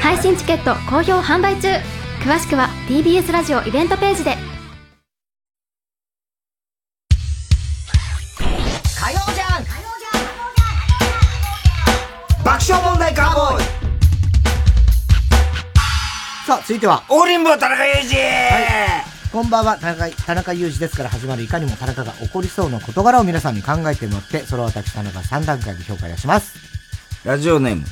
配信チケット好評販売中。詳しくは TBS ラジオイベントページで。火曜じゃん。爆笑問題カーボーイ。さあ、続いては。大林坊田中裕二。こんばんは、田中、田中裕二ですから始まるいかにも田中が起こりそうな事柄を皆さんに考えてもらって、それを私田中3段階で評価いたします。ラジオネーム、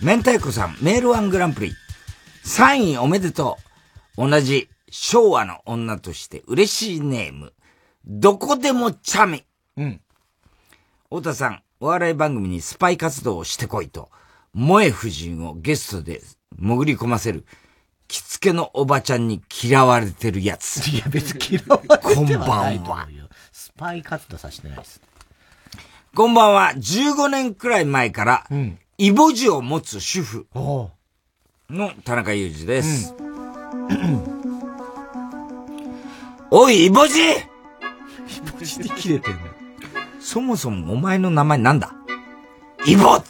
明太子さん、メールワングランプリ。3位おめでとう。同じ昭和の女として嬉しいネーム。どこでもチャミ。うん。太田さん、お笑い番組にスパイ活動をしてこいと、萌え夫人をゲストで潜り込ませる、着付けのおばちゃんに嫌われてるやつ。いや、別に嫌われてはこんばんは。スパイ活動させてないです。こんばんは。15年くらい前から、イボジを持つ主婦の田中裕二です。おい、イボジイボジで切れてんの？そもそもお前の名前なんだ？イボって。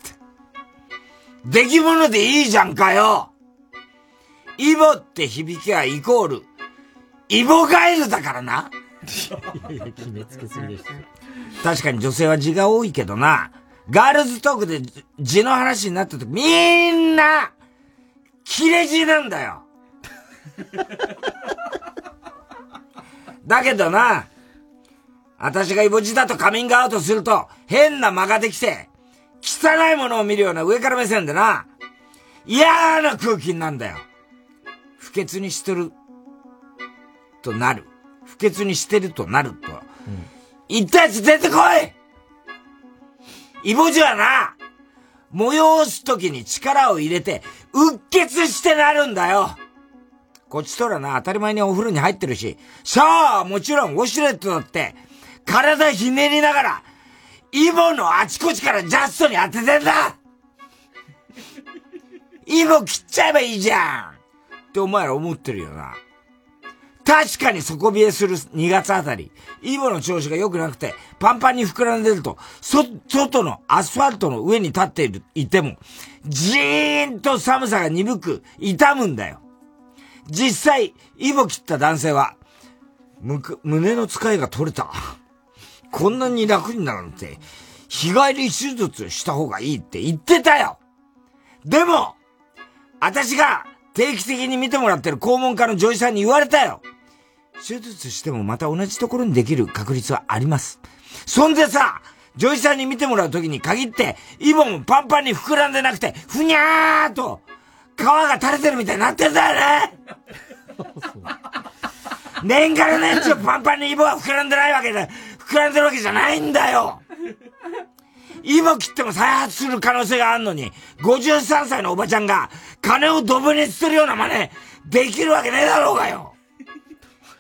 出来物でいいじゃんかよイボって響きはイコール、イボガエルだからな。いやいや、決めつけすぎですよ。確かに女性は字が多いけどな、ガールズトークで字の話になった時、みんな、切れ字なんだよ。だけどな、私がイボ字だとカミングアウトすると、変な間ができて、汚いものを見るような上から目線でな、嫌な空気になるんだよ。不潔にしてる、となる。不潔にしてるとなると。言ったやつ出てこいイボジはな、催すときに力を入れて、うっ血してなるんだよこっちとらな、当たり前にお風呂に入ってるし、シャワーはもちろんウォシュレットだって、体ひねりながら、イボのあちこちからジャストに当ててんだイボ切っちゃえばいいじゃんってお前ら思ってるよな。確かに底冷えする2月あたり、イボの調子が良くなくて、パンパンに膨らんでると、そ、外のアスファルトの上に立っている、いても、じーんと寒さが鈍く、痛むんだよ。実際、イボ切った男性は、むく、胸の使いが取れた。こんなに楽になるなんて、日帰り手術した方がいいって言ってたよでも、私が定期的に見てもらってる肛門科の女医さんに言われたよ手術してもまた同じところにできる確率はあります。そんでさ、女医さんに見てもらうときに限って、イボもパンパンに膨らんでなくて、ふにゃーと、皮が垂れてるみたいになってんだよね年がら年中パンパンにイボは膨らんでないわけで、膨らんでるわけじゃないんだよ。イボ切っても再発する可能性があるのに、53歳のおばちゃんが金をドブに捨てるような真似できるわけねえだろうがよ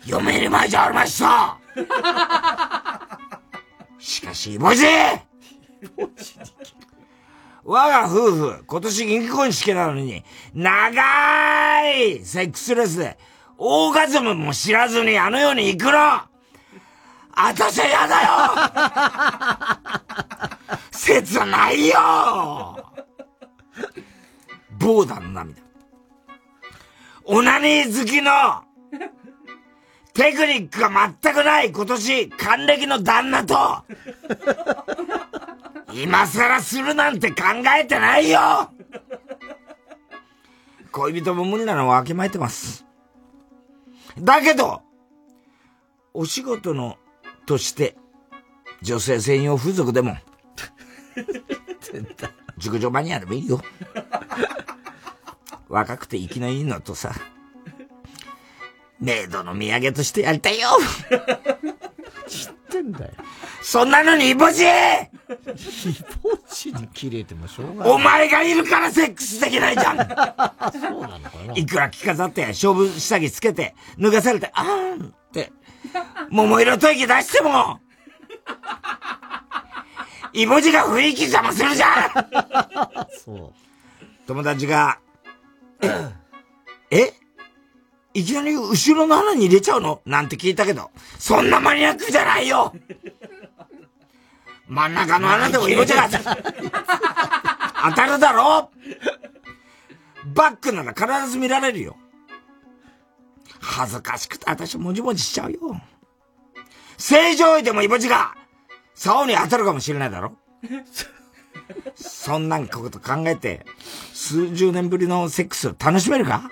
嫁に前じゃありました。しかし、イボジ我が夫婦、今年銀婚式なのに、長いセックスレスで、オーガズムも知らずにあの世に行くの。あたしやだよ。切ないよ。ボーダの涙。オナニー好きの、テクニックが全くない今年、還暦の旦那と、今更するなんて考えてないよ恋人も無理なのはわきまえてます。だけど、お仕事の、として、女性専用風俗でも、熟女マニアでもいいよ。若くて生きのいいのとさ、メイドの土産としてやりたいよ。知ってんだよ。そんなのにイボジ。イボジに切れてもしょうがない。お前がいるからセックスできないじゃん。そうなのかな。いくら着飾って、勝負下着つけて、脱がされて、あーん。って、桃色吐息出しても、イボジが雰囲気邪魔するじゃん。そう。友達が、え？いきなり後ろの穴に入れちゃうの？なんて聞いたけど、そんなマニアックじゃないよ。真ん中の穴でもイボジが当たるだろ？バックなら必ず見られるよ。恥ずかしくて私もじもじしちゃうよ。正常位でもイボジが、竿に当たるかもしれないだろ？そんなんこと考えて、数十年ぶりのセックスを楽しめるか？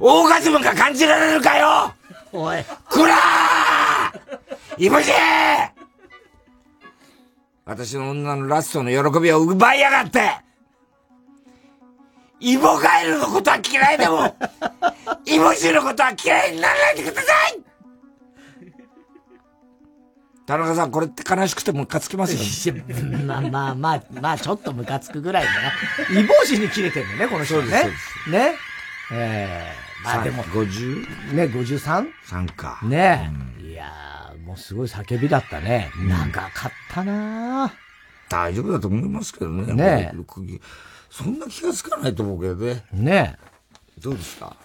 オーガズムが感じられるかよおい。こらーイボジ私の女のラストの喜びを奪いやがってイボガエルのことは嫌いでも、イボジのことは嫌いにならないでください田中さん、これって悲しくてムカつきますよ、ね。まあまあまあ、まあちょっとムカつくぐらいだな。イボジに切れてんのね、この人ね。ね。ええまあでも、50? ね、53? 3か。ねえ。いやー、もうすごい叫びだったね。長かったな大丈夫だと思いますけどね。ねそんな気がつかないと思うけどね。ねどうですか？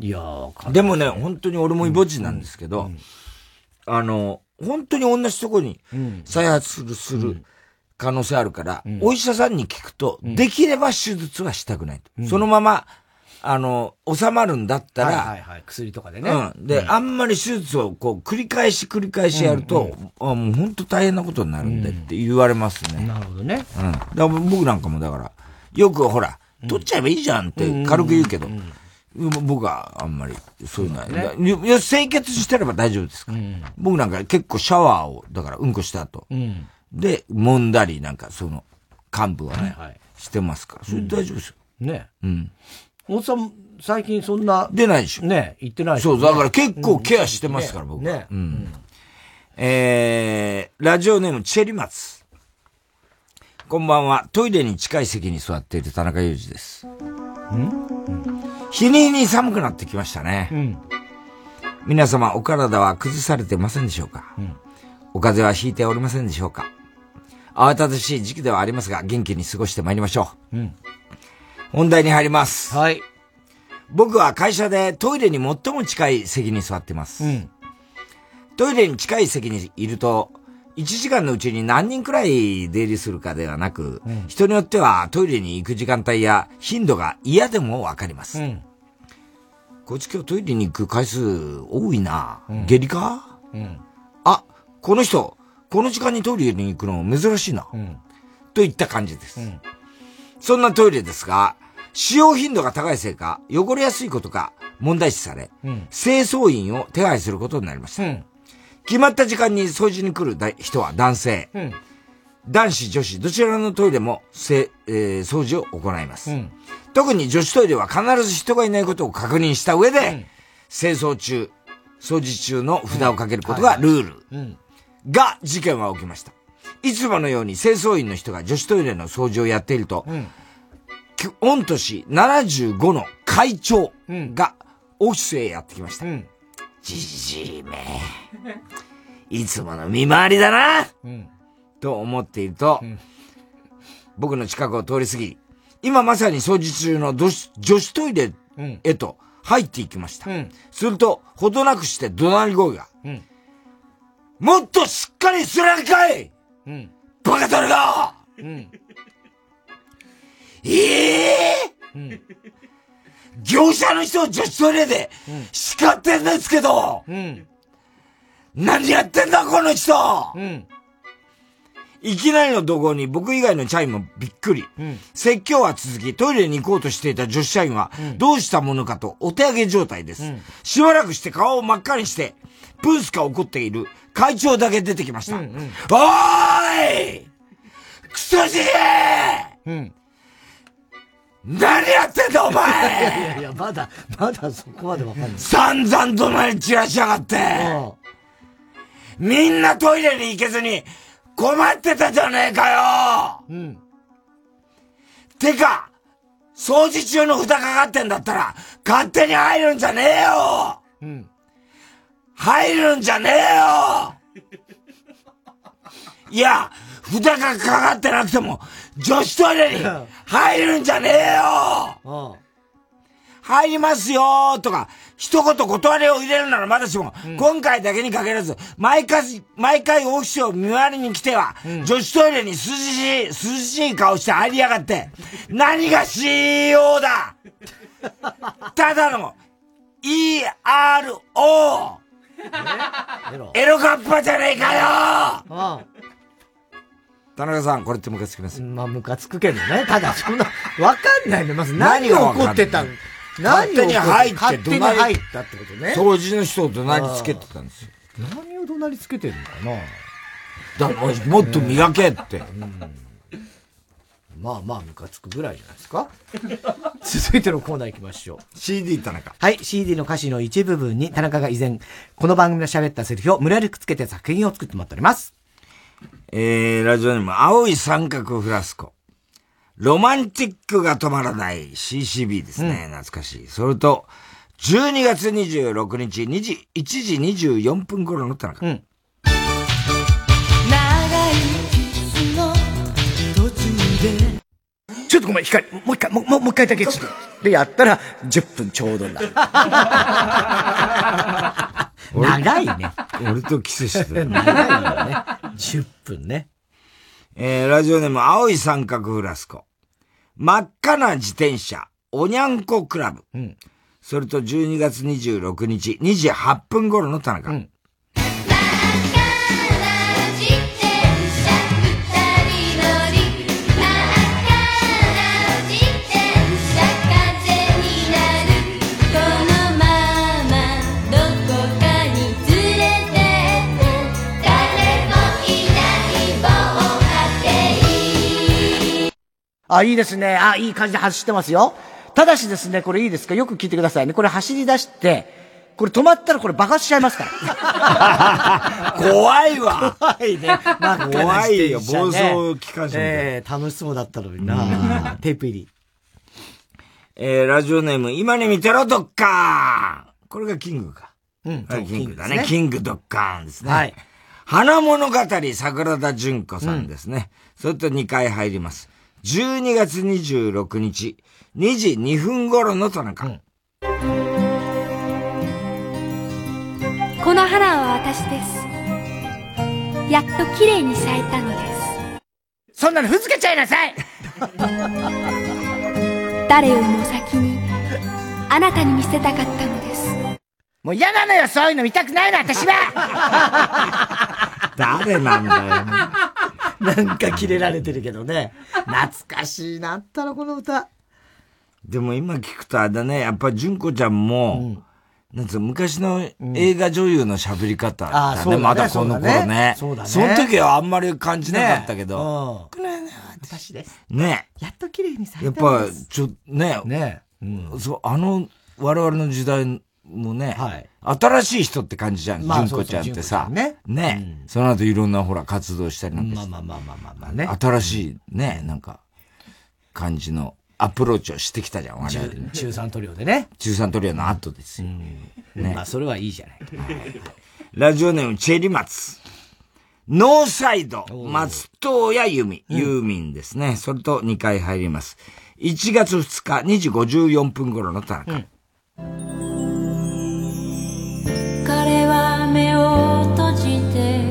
いやー、でもね、本当に俺もイボジなんですけど、あの、本当に同じとこに再発する、する可能性あるから、お医者さんに聞くと、できれば手術はしたくないと。そのまま、あの、収まるんだったら、はいはいはい、薬とかでね。うん。で、あんまり手術をこう繰り返し繰り返しやると、あもう本当大変なことになるんでって言われますね。なるほどね。うん。だから僕なんかもだから、よくほら、取っちゃえばいいじゃんって軽く言うけど、僕はあんまりそういうのは、ねいや清潔してれば大丈夫ですから。僕なんか結構シャワーを、だからうんこした後、うん。で、揉んだりなんかその、幹部はね、はいはいしてますから、それ大丈夫ですよ。ねうん。大津さん、最近そんな。出ないでしょ。ね言ってないでしょそう、だから結構ケアしてますから、僕は。ねうん。えー、ラジオネームチェリマツ。こんばんは。トイレに近い席に座っている田中裕二です。日に日に寒くなってきましたね。うん。皆様、お体は崩されてませんでしょうか、お風邪はひいておりませんでしょうか？慌ただしい時期ではありますが、元気に過ごしてまいりましょう。うん。本題に入ります。はい。僕は会社でトイレに最も近い席に座っています。うん。トイレに近い席にいると、1時間のうちに何人くらい出入りするかではなく、うん人によってはトイレに行く時間帯や頻度が嫌でもわかります。うん。こいつ今日トイレに行く回数多いな。うん下痢か？うん。あ、この人、この時間にトイレに行くの珍しいな。うん。といった感じです。うん。そんなトイレですが、使用頻度が高いせいか、汚れやすいことが問題視され、うん。清掃員を手配することになりました。うん。決まった時間に掃除に来るだ人は男性。うん。男子、女子、どちらのトイレもせ、えー掃除を行います。うん。特に女子トイレは必ず人がいないことを確認した上で、清掃中、掃除中の札をかけることがルール。うん。が、事件は起きました。いつものように清掃員の人が女子トイレの掃除をやっていると、うん。き御年75の会長がオフィスへやってきました。うん。じじいめ。いつもの見回りだなうん。と思っていると、ん僕の近くを通り過ぎ、今まさに掃除中の女子女子トイレうん。へと入っていきました。うん。すると、ほどなくして怒鳴り声が、うん。もっとしっかりするんかいうん。バカタレがうん。ええうん。業者の人を女子トイレで叱ってんですけど、うん。何やってんだこの人うん。いきなりの怒号に僕以外の社員もびっくり。うん。説教は続き、トイレに行こうとしていた女子社員は、どうしたものかとお手上げ状態です。うんしばらくして顔を真っ赤にして、プンスカ怒っている会長だけ出てきました。うんうんおーいクソじじいうん。何やってんだお いや前いや、まだ、まだそこまでわかんない。散々怒鳴り散らしやがってみんなトイレに行けずに、困ってたじゃねえかようん。てか、掃除中の札かかってんだったら、勝手に入るんじゃねえようん。入るんじゃねえよ！いや、札がかかってなくても、女子トイレに入るんじゃねえよ！入りますよーとか、一言断りを入れるならまだしも、今回だけに限らず、毎回、毎回オフィスを見回りに来ては、女子トイレに涼しい、涼しい顔して入りやがって、何が CEO だ！ただの、ERO! エロカッパじゃねえかよ田中さん、これってムカつきますまあ、ムカつくけどね。ただ、そんな、わかんないの。まず何が起こってたの？勝手に入って勝手に入ったってことね。掃除の人を怒鳴りつけてたんですよ。何を怒鳴りつけてるのかなだもっと磨けって。まあまあ、ムカつくぐらいじゃないですか。続いてのコーナー行きましょう。CD 田中。はい、CD の歌詞の一部分に田中が以前、この番組で喋ったセリフを無理やりくっつけて作品を作ってもらっております。えー、ラジオネーム、青い三角フラスコ。ロマンティックが止まらない CCB ですね。懐かしい。それと、12月26日2時、1時24分頃の田中。長いちょっとごめん、光、もう一回、もう、もう一回だけちょっと。で、やったら、10分ちょうどになる。長いね。俺とキスしてた。長いよね。10分ね。えー、ラジオネーム、青い三角フラスコ。真っ赤な自転車、おにゃんこクラブ。それと12月26日、2時8分頃の田中。あ、いいですね。あ、いい感じで走ってますよ。ただしですね、これいいですか？よく聞いてくださいね。これ走り出して、これ止まったらこれ爆発しちゃいますから。怖いわ怖いね。真っ赤な自転車ね怖いよ暴走機関車みたいええ楽しそうだったのになテープ入り。えー、ラジオネーム、今に見てろ、ドッカーンこれがキングか。うんはいキングだね。キングドッカーンですね。はい。花物語、桜田淳子さんですね。それと2回入ります。12月26日、2時2分頃の田中。この花は私です。やっと綺麗に咲いたのです。そんなのふざけちゃいなさい 誰よりも先に、あなたに見せたかったのです。もう嫌なのよ、そういうの見たくないの、私は 誰なんだよ。なんかキレられてるけどね。懐かしいなったら、この歌。でも今聞くとあれだね、やっぱ純子ちゃんも、なんつうの昔の映画女優の喋り方だね、うだね。まだこの頃ね。そうだね。その時はあんまり感じなかったけど。この花は私です。ね。やっと綺麗に咲やっいたのぱです。、ちょ、ね。ね。そう、あの、我々の時代もね、新しい人って感じじゃん、まあ純子ちゃんってさ。そうそうんね。その後いろんなほら活動したりなんかして。まあまあまあまあまあね。新しいね、なんか、感じのアプローチをしてきたじゃん、我々ね。中3トリオでね。中3トリオの後ですよ。ねまあ、それはいいじゃない。ラジオネームチェリマツ。ノーサイド、松任谷由実、ユーミンですね。それと2回入ります。1月2日、2時54分頃の田中。彼じて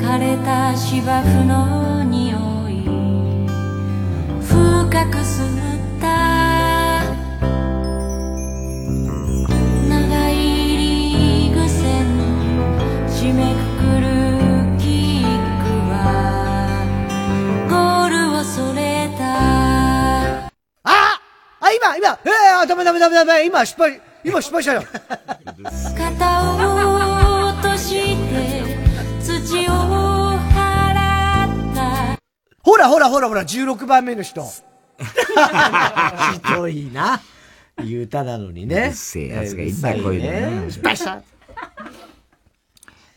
枯れた芝生の匂い。深く吸った。長い入り癖の締めくくるキックは。ゴールをそれた。ああ、今、今、ええー、ダメダメダメダメ、今失敗、今失敗したよ。ほらほらほらほら、16番目の人。ひどいな。いい歌なのにね。うるせえやつがいんだこういうのね失敗した。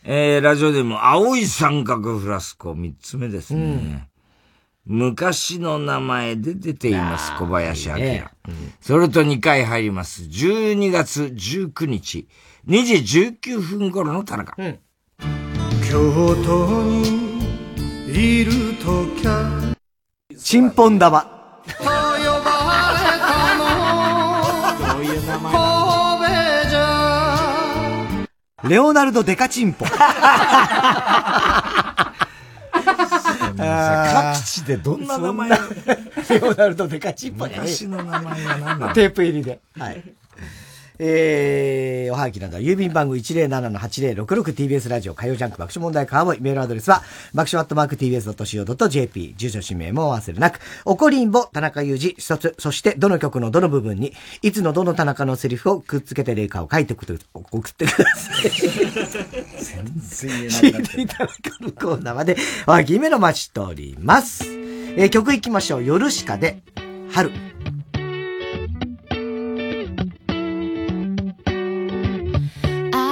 えー、ラジオでも青い三角フラスコ、三つ目ですね。昔の名前で出ています、小林明。ねそれと2回入ります。12月19日、2時19分頃の田中。京都にいるときゃチンポン玉。と呼ばれたのどういう名前神戸じゃレオナルド・デカチンポ。各地でどんな名前 レオナルド・デカチンポ昔の名前は何なのテープ入りで。はい。えー、おはがきなどは郵便番号 107-8066TBS ラジオ火曜ジャンク爆笑問題カーボーイメールアドレスは爆笑アットマーク TBS.CO.JP 住所氏名もお忘れなくおこりんぼ田中裕二一つ。そしてどの曲のどの部分にいつのどの田中のセリフをくっつけて例かを書いて送って送ってください。全然 聞いてい。ただくコーナーまでおはぎめの待ちしております、えー曲いきましょう。夜しかで春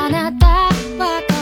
あなたは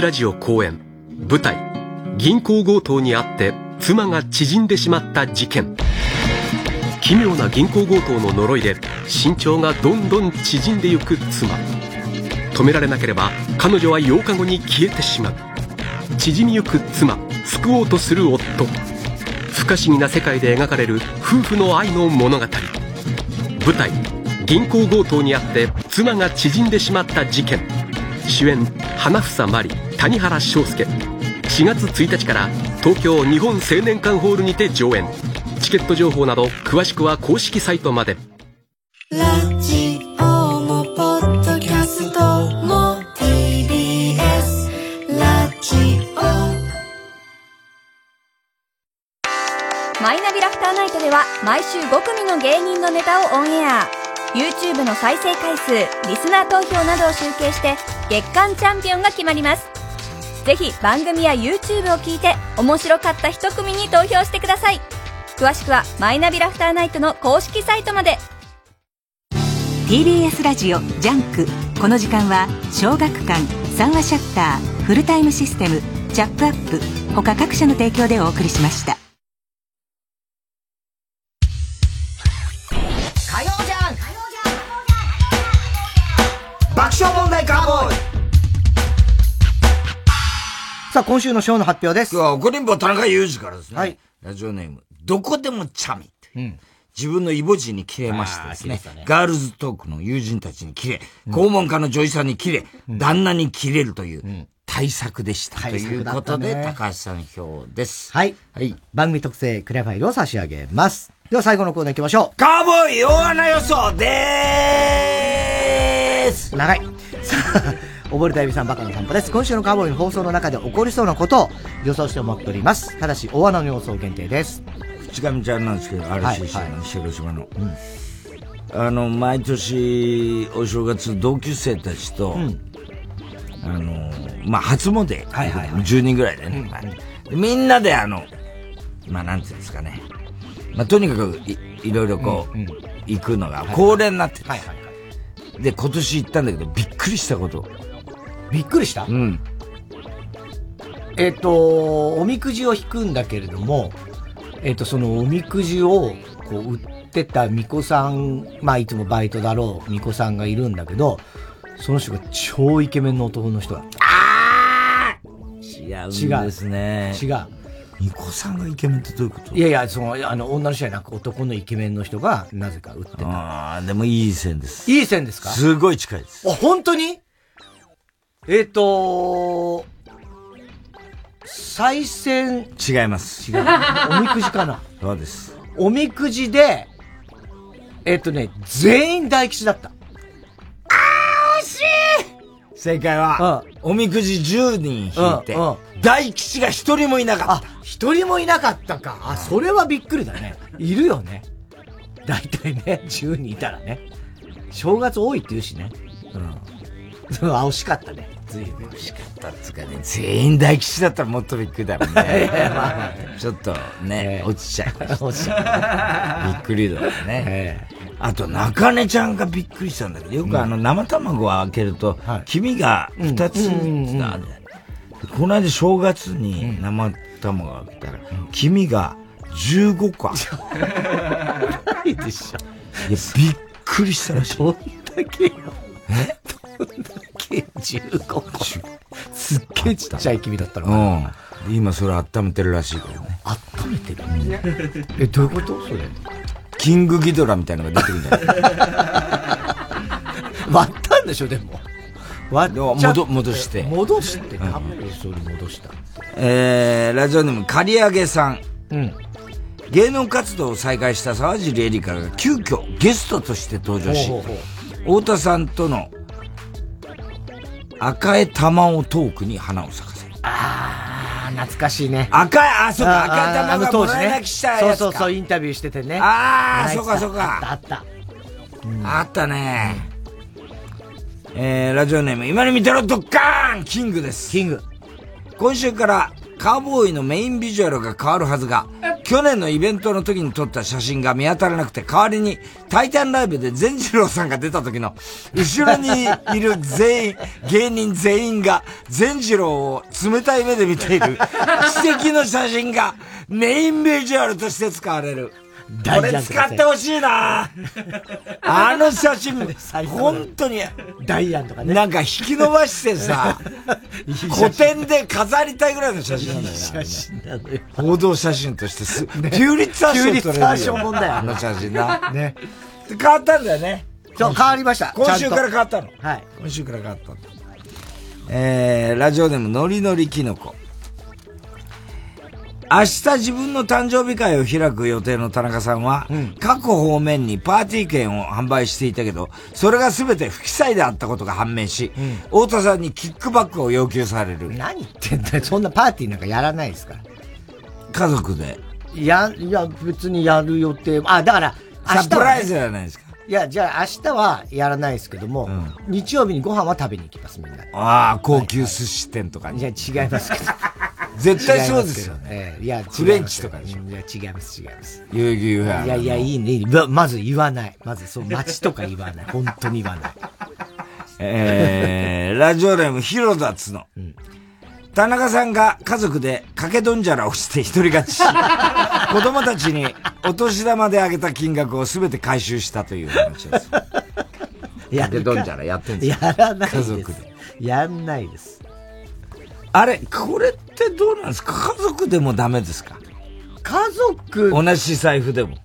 ラジオ公演。舞台銀行強盗にあって妻が縮んでしまった事件。奇妙な銀行強盗の呪いで身長がどんどん縮んでゆく妻。止められなければ彼女は8日後に消えてしまう。縮みゆく妻救おうとする夫。不可思議な世界で描かれる夫婦の愛の物語。舞台銀行強盗にあって妻が縮んでしまった事件。主演花房真理谷原章介。4月1日から東京日本青年館ホールにて上演。チケット情報など詳しくは公式サイトまで。マイナビラフターナイトでは毎週5組の芸人のネタをオンエア。YouTube の再生回数リスナー投票などを集計して月間チャンピオンが決まります。ぜひ番組や YouTube を聞いて面白かった一組に投票してください。詳しくはマイナビラフターナイトの公式サイトまで。TBS ラジオ JUNK。この時間は小学館三和シャッターフルタイムシステムチャップアップ他各社の提供でお送りしました。さあ、今週のショーの発表です。今日は怒りんぼ田中裕二からですね。はい。ラジオネーム、どこでもチャミって。自分のイボ字に切れましてですねねガールズトークの友人たちに切れ、肛門科の女医さんに切れ、旦那に切れるという対策でした。ということで、高橋さん票です。はい。はい。番組特製クリアファイルを差し上げます。では最後のコーナー行きましょう。カーボーイ大穴予想でーす長い。さあ、溺れたエビさんバカの散歩です。今週のカーボーイの放送の中で起こりそうなことを予想して思っております。ただし、大穴の予想限定です。淵上ちゃんなんですけど、はい RCC の広島の。あの、毎年、お正月、同級生たちと、あの、まあ、初詣、はいはい10人ぐらいでね、でみんなであの、まあ、なんていうんですかね。まあ、とにかくい、いろいろこう、行くのが恒例になってるんですで、今年行ったんだけど、びっくりしたこと。びっくりした？うん。えっ、と、おみくじを引くんだけれども、えっ、と、そのおみくじを、こう、売ってた巫女さん、まあ、いつもバイトだろう、巫女さんがいるんだけど、その人が超イケメンの男の人だった。違うんですね。違う。巫女さんがイケメンってどういうこと？いやいや、その、あの、女の人じゃなく男のイケメンの人が、なぜか売ってた。ああ、でもいい線です。いい線ですか？すごい近いです。あ、本当に？えっ、と再選、違います。違う。おみくじかなそうです。おみくじで、えっ、とね、全員大吉だった。惜しい正解は、おみくじ10人引いてうんうん、大吉が一人もいなかった。一人もいなかったか。あ、それはびっくりだね。いるよね。大体ね、10人いたらね。正月多いって言うしね。うん。あ、惜しかったね。ずいぶん。惜しかったっつうかね、全員大吉だったらもっとびっくりだろういやいね。ちょっとね、落ちちゃいました。落ちちゃびっくり度だね。あと、中根ちゃんがびっくりしたんだけど、よくあの、生卵を開けると、黄身が2つあるこの間正月に生卵を開けたら、黄身が15個ある。ないでしょ。いや、びっくりしたらしい。どんだけよ。え？どんだけ15個。すっげえちっちゃい君だったのかな。うん。で今それ温めてるらしいからね。温めてるえ、どういうこと？それ。キングギドラみたいなのが出てくるんじゃない割ったんでしょ、でも。割っ戻戻して戻して、ダメでそれ戻した。えー、ラジオネーム、刈り上げさん。うん。芸能活動を再開した沢尻エリカが急遽ゲストとして登場し太田さんとの赤江玉緒トークに花を咲かせる。あー、懐かしいね。赤い、あ、そうか、赤い玉がもらい泣きしたやつか。そうそうそう、インタビューしててね。あー、泣いてたそうかそうか。あったあっあったね。えー、ラジオネーム、今に見てろドッカーンキングです。キング。今週からカーボーイのメインビジュアルが変わるはずが、去年のイベントの時に撮った写真が見当たらなくて、代わりに、タイタンライブで善次郎さんが出た時の、後ろにいる全員、芸人全員が、善次郎を冷たい目で見ている、奇跡の写真が、メインビジュアルとして使われる。これ使ってほしいなあの写真、本当に、ダイアンとかね。なんか引き伸ばしてさ、古典で飾りたいぐらいの写真なんだよね。写真なのよ。報道写真としてす、ピューリッツァー賞取れるよピューリッツァー賞もんだよあの写真な。ね。で変わったんだよね。そう、変わりました。今週から変わったの。はい。今週から変わったんだ。えー、ラジオネームノリノリキノコ。明日自分の誕生日会を開く予定の田中さんは、各方面にパーティー券を販売していたけど、それが全て不記載であったことが判明し、太田さんにキックバックを要求される。何言ってんだよ。そんなパーティーなんかやらないですから。家族で。いや、いや、別にやる予定。あ、だから、明日はねサプライズじゃないですか。いや、じゃあ明日はやらないですけども、日曜日にご飯は食べに行きます、みんなで。ああ、高級寿司店とかに。いや、違いますけど。絶対そうですよね違いや、フレンチとかでしょょ。いや、違います、違います。代々木ユーフェアいやいや、いいね、ままず言わない。まず、そう、街とか言わない。本当に言わない。えー、ラジオネーム、ヒロダツの。田中さんが家族で掛けドンジャラをして一人勝ちし、子供たちにお年玉であげた金額を全て回収したという話です。や掛けドンジャラやってんですやらないです。家族で。やんないです。あれ、これってどうなんですか？家族でもダメですか？家族。同じ財布でも。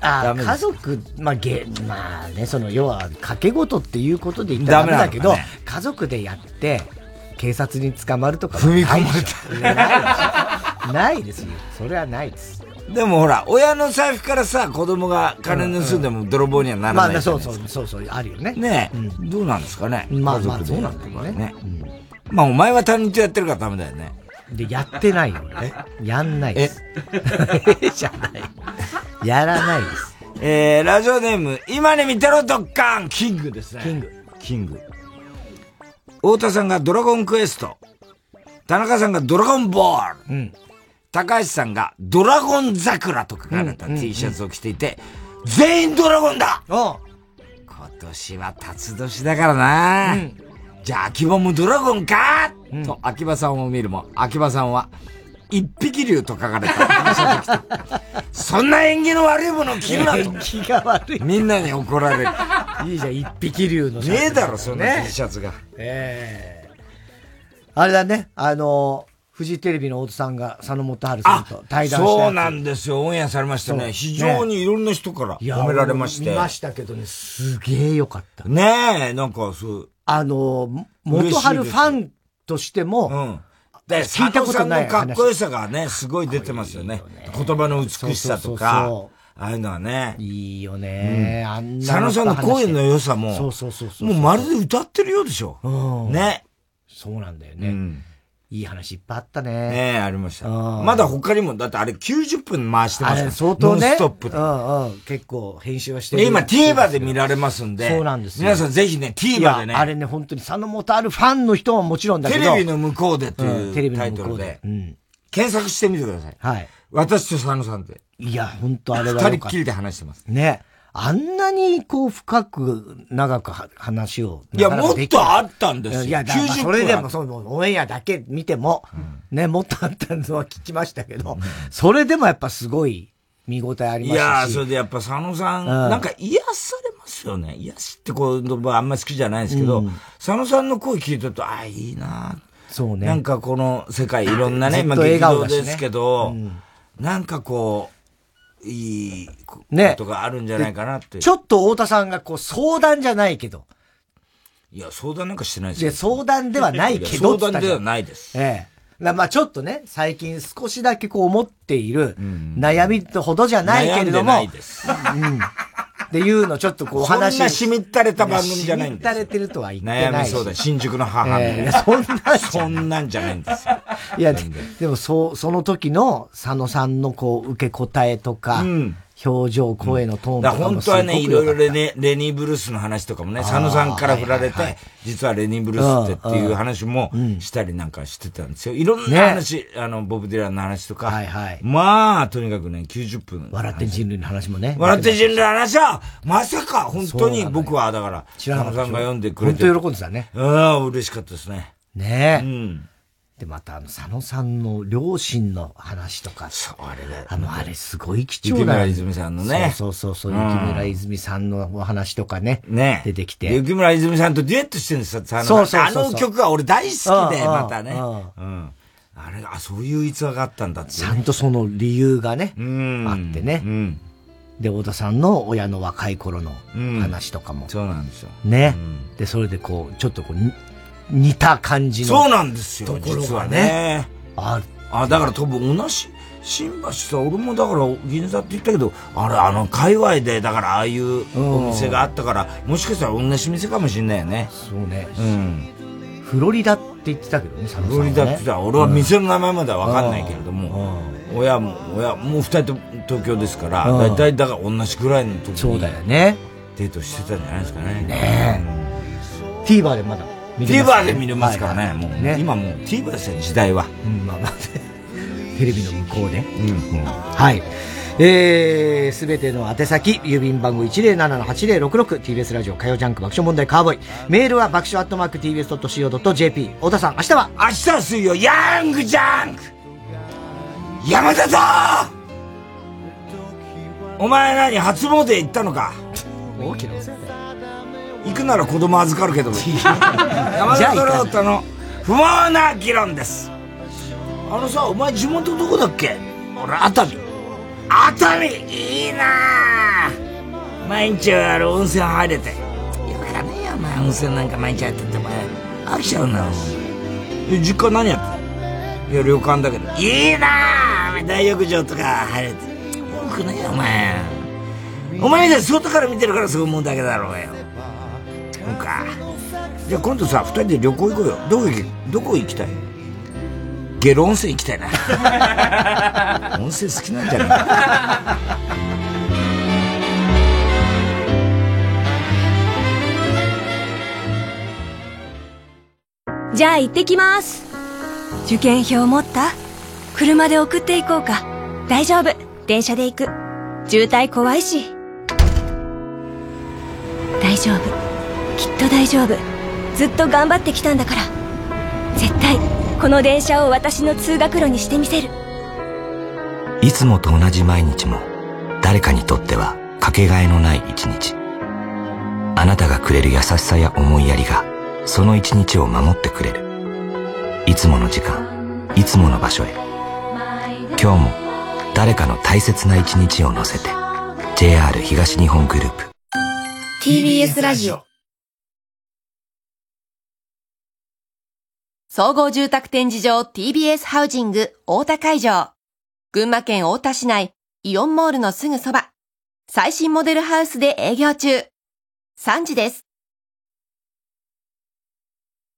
あ家族、まあ、げ、まあね、その、要は、掛け事っていうことで言ったらダメだけど、ダメなのか家族でやって、警察に捕まるとかは踏み込まれないでしょないですよ。それはないです。でもほら、親の財布からさ、子供が金盗んでも泥棒にはならないまあ、じゃないですか。そうそう、そうそう、あるよね。ねえ、どうなんですかね？まあまあどうなんだろうね。ね。まあお前は他人とやってるからダメだよね。で、やってないよね。やんないです。え？じゃない。やらないです。えー、ラジオネーム、今に見てろドッカンキングですね。キング。キング。太田さんがドラゴンクエスト。田中さんがドラゴンボール。うん。高橋さんがドラゴン桜と書かれた T シャツを着ていて、全員ドラゴンだ今年は辰年だからな、じゃあ秋葉もドラゴンか、と秋葉さんを見るも、秋葉さんは、一匹竜と書かれた そんな縁起の悪いものを着るなと。縁起が悪い。みんなに怒られる。いいじゃん、一匹竜のねえだろ、そんなね T シャツが。ええあれだね、あの、フジテレビの大津さんが佐野元春さんと対談しそうなんですよ。オンエアされましたそうね。非常にいろんな人から褒められまして。見ましたけどね、すげえよかった。ねえ、なんかそう。あの、元春ファンとしても、うん。で、聞いたことない佐野さんのかっこよさがね、すごい出てますよね。言葉の美しさとそうそうかそ、ああいうのはね。いいよね、あんな佐野さんの声の良さも、そうそうそうそうもうまるで歌ってるようでしょ。うんね。そうなんだよね。いい話いっぱいあったね。ねえ、ありました。うんまだ他にも、だってあれ90分回してますから相当ね。ノンストップでう。んうん。結構編集はしてる。で今 TVer で見られますんで。そうなんですよ。皆さんぜひね、い TVer やでね。あれね、本当に佐野元春ファンの人はもちろんだけど。テレビの向こうでってうんテレいうビのタイトル向こうでで。検索してみてください。はい。私と佐野さんで。いや、本当あれは二人っきりで話してます。ね。あんなにこう深く長くは話を。いやもっとあったんですよいや、だから90それでも、分そう、オンエアだけ見ても、ね、もっとあったのは聞きましたけど、それでもやっぱすごい見応えありましたし。いやー、それでやっぱ佐野さん、うんなんか癒されますよね。癒しって言葉あんまり好きじゃないんですけど、うん佐野さんの声聞いてると、ああ、いいなそうね。なんかこの世界いろんなね、まあ劇場ですけど、なんかこう、いいことがあるんじゃないかなって。ちょっと太田さんがこう相談じゃないけど、いや、相談なんかしてないですで、よ。相談ではないけど相談ではないです。ええ。なまあちょっとね、最近少しだけこう思っている悩みとほどじゃないけれども、悩んでないです。うん。っていうのちょっとこうおそんな話しみったれた番組じゃないんですしみったれてるとは言ってないし。悩みそうだ。新宿の母みたいええな。そんなんそんなんじゃないんですよ。いや、ででもそう、その時の佐野さんのこう受け答えとか、表情、声のトーンとだかも本当はね、いろいろレネレニー・ブルースの話とかもね、佐野さんから振られて、はいはい実はレニー・ブルースってっていう話もしたりなんかしてたんですよ。いろんな話、あの、ボブ・ディランの話とか。まあ、とにかくね、90分。笑って人類の話もね。笑って人類の話は、まさか、本当に僕は、だから、佐野さんが読んでくれて。本当喜んでたね。うん、嬉しかったですね。ねえ。うん。で、また、あの、佐野さんの両親の話とか。そう、あれだよ。あの、あれすごい貴重な。雪村泉さんのねそうそうそう、うん雪村泉さんのお話とかね。ね出てきて。で雪村泉さんとデュエットしてるんですよ、佐野そうそうそうあの曲は俺大好きで、うんまたね。うんうん。あれ、あ、そういう逸話があったんだって。ちゃんとその理由がね、んあってね。で、小田さんの親の若い頃の話とかも。そうなんですよ。ね。で、それでこう、ちょっとこう、に似た感じの。そうなんですよ、ところ実はがね。ね。ああ、だから多分同じ、新橋さ、俺もだから銀座って言ったけど、あれ、あの、界隈で、だからああいうお店があったから、もしかしたら同じ店かもしれないよね。そうね。うん。フロリダって言ってたけどね、ねフロリダって言ったら、俺は店の名前までは分かんないけれども、親も、親、もう二人とも東京ですから、うんだいたいだから同じぐらいの時に。そうだよね。デートしてたんじゃないですかね。ねえ。TVer でまだ TVer で見れますからね、もう、今もう TVer ですよ、時代は。うん、まあまあ、テレビの向こうで。はい。えー、すべての宛先、郵便番号107-8066、TBS ラジオ火曜ジャンク爆笑問題カーボーイ。メールは爆笑アットマーク TBS.CO.JP。太田さん、明日は？明日は水曜、ヤングジャンク山田だお前何、初詣行ったのか？大きなお世話だよ。行くなら子供預かるけど。山田太郎との不毛な議論です。あのさ、お前地元どこだっけ？俺、熱海。熱海いいなぁ毎日ある温泉入れて。よかねえよ、お前。温泉なんか毎日入ってって、お前。飽きちゃうな。え、実家何やってんの？いや、旅館だけど。いいな大浴場とか入れて。よくねえよ、お前。お前みたいに外から見てるからそう思うだけだろうよ。そうか。じゃあ今度さ、二人で旅行行こうよ。どこ行き、どこ行きたい？ゲロ温泉行きたいな。温泉好きなんじゃない？か。じゃあ行ってきます。受験票持った？車で送っていこうか。大丈夫。電車で行く。渋滞怖いし。大丈夫。きっと大丈夫。ずっと頑張ってきたんだから。絶対、この電車を私の通学路にしてみせる。いつもと同じ毎日も誰かにとってはかけがえのない一日あなたがくれる優しさや思いやりがその一日を守ってくれるいつもの時間いつもの場所へ今日も誰かの大切な一日を乗せて JR 東日本グループ TBS ラジオ。総合住宅展示場 TBS ハウジング大田会場。群馬県大田市内イオンモールのすぐそば。最新モデルハウスで営業中。3時です。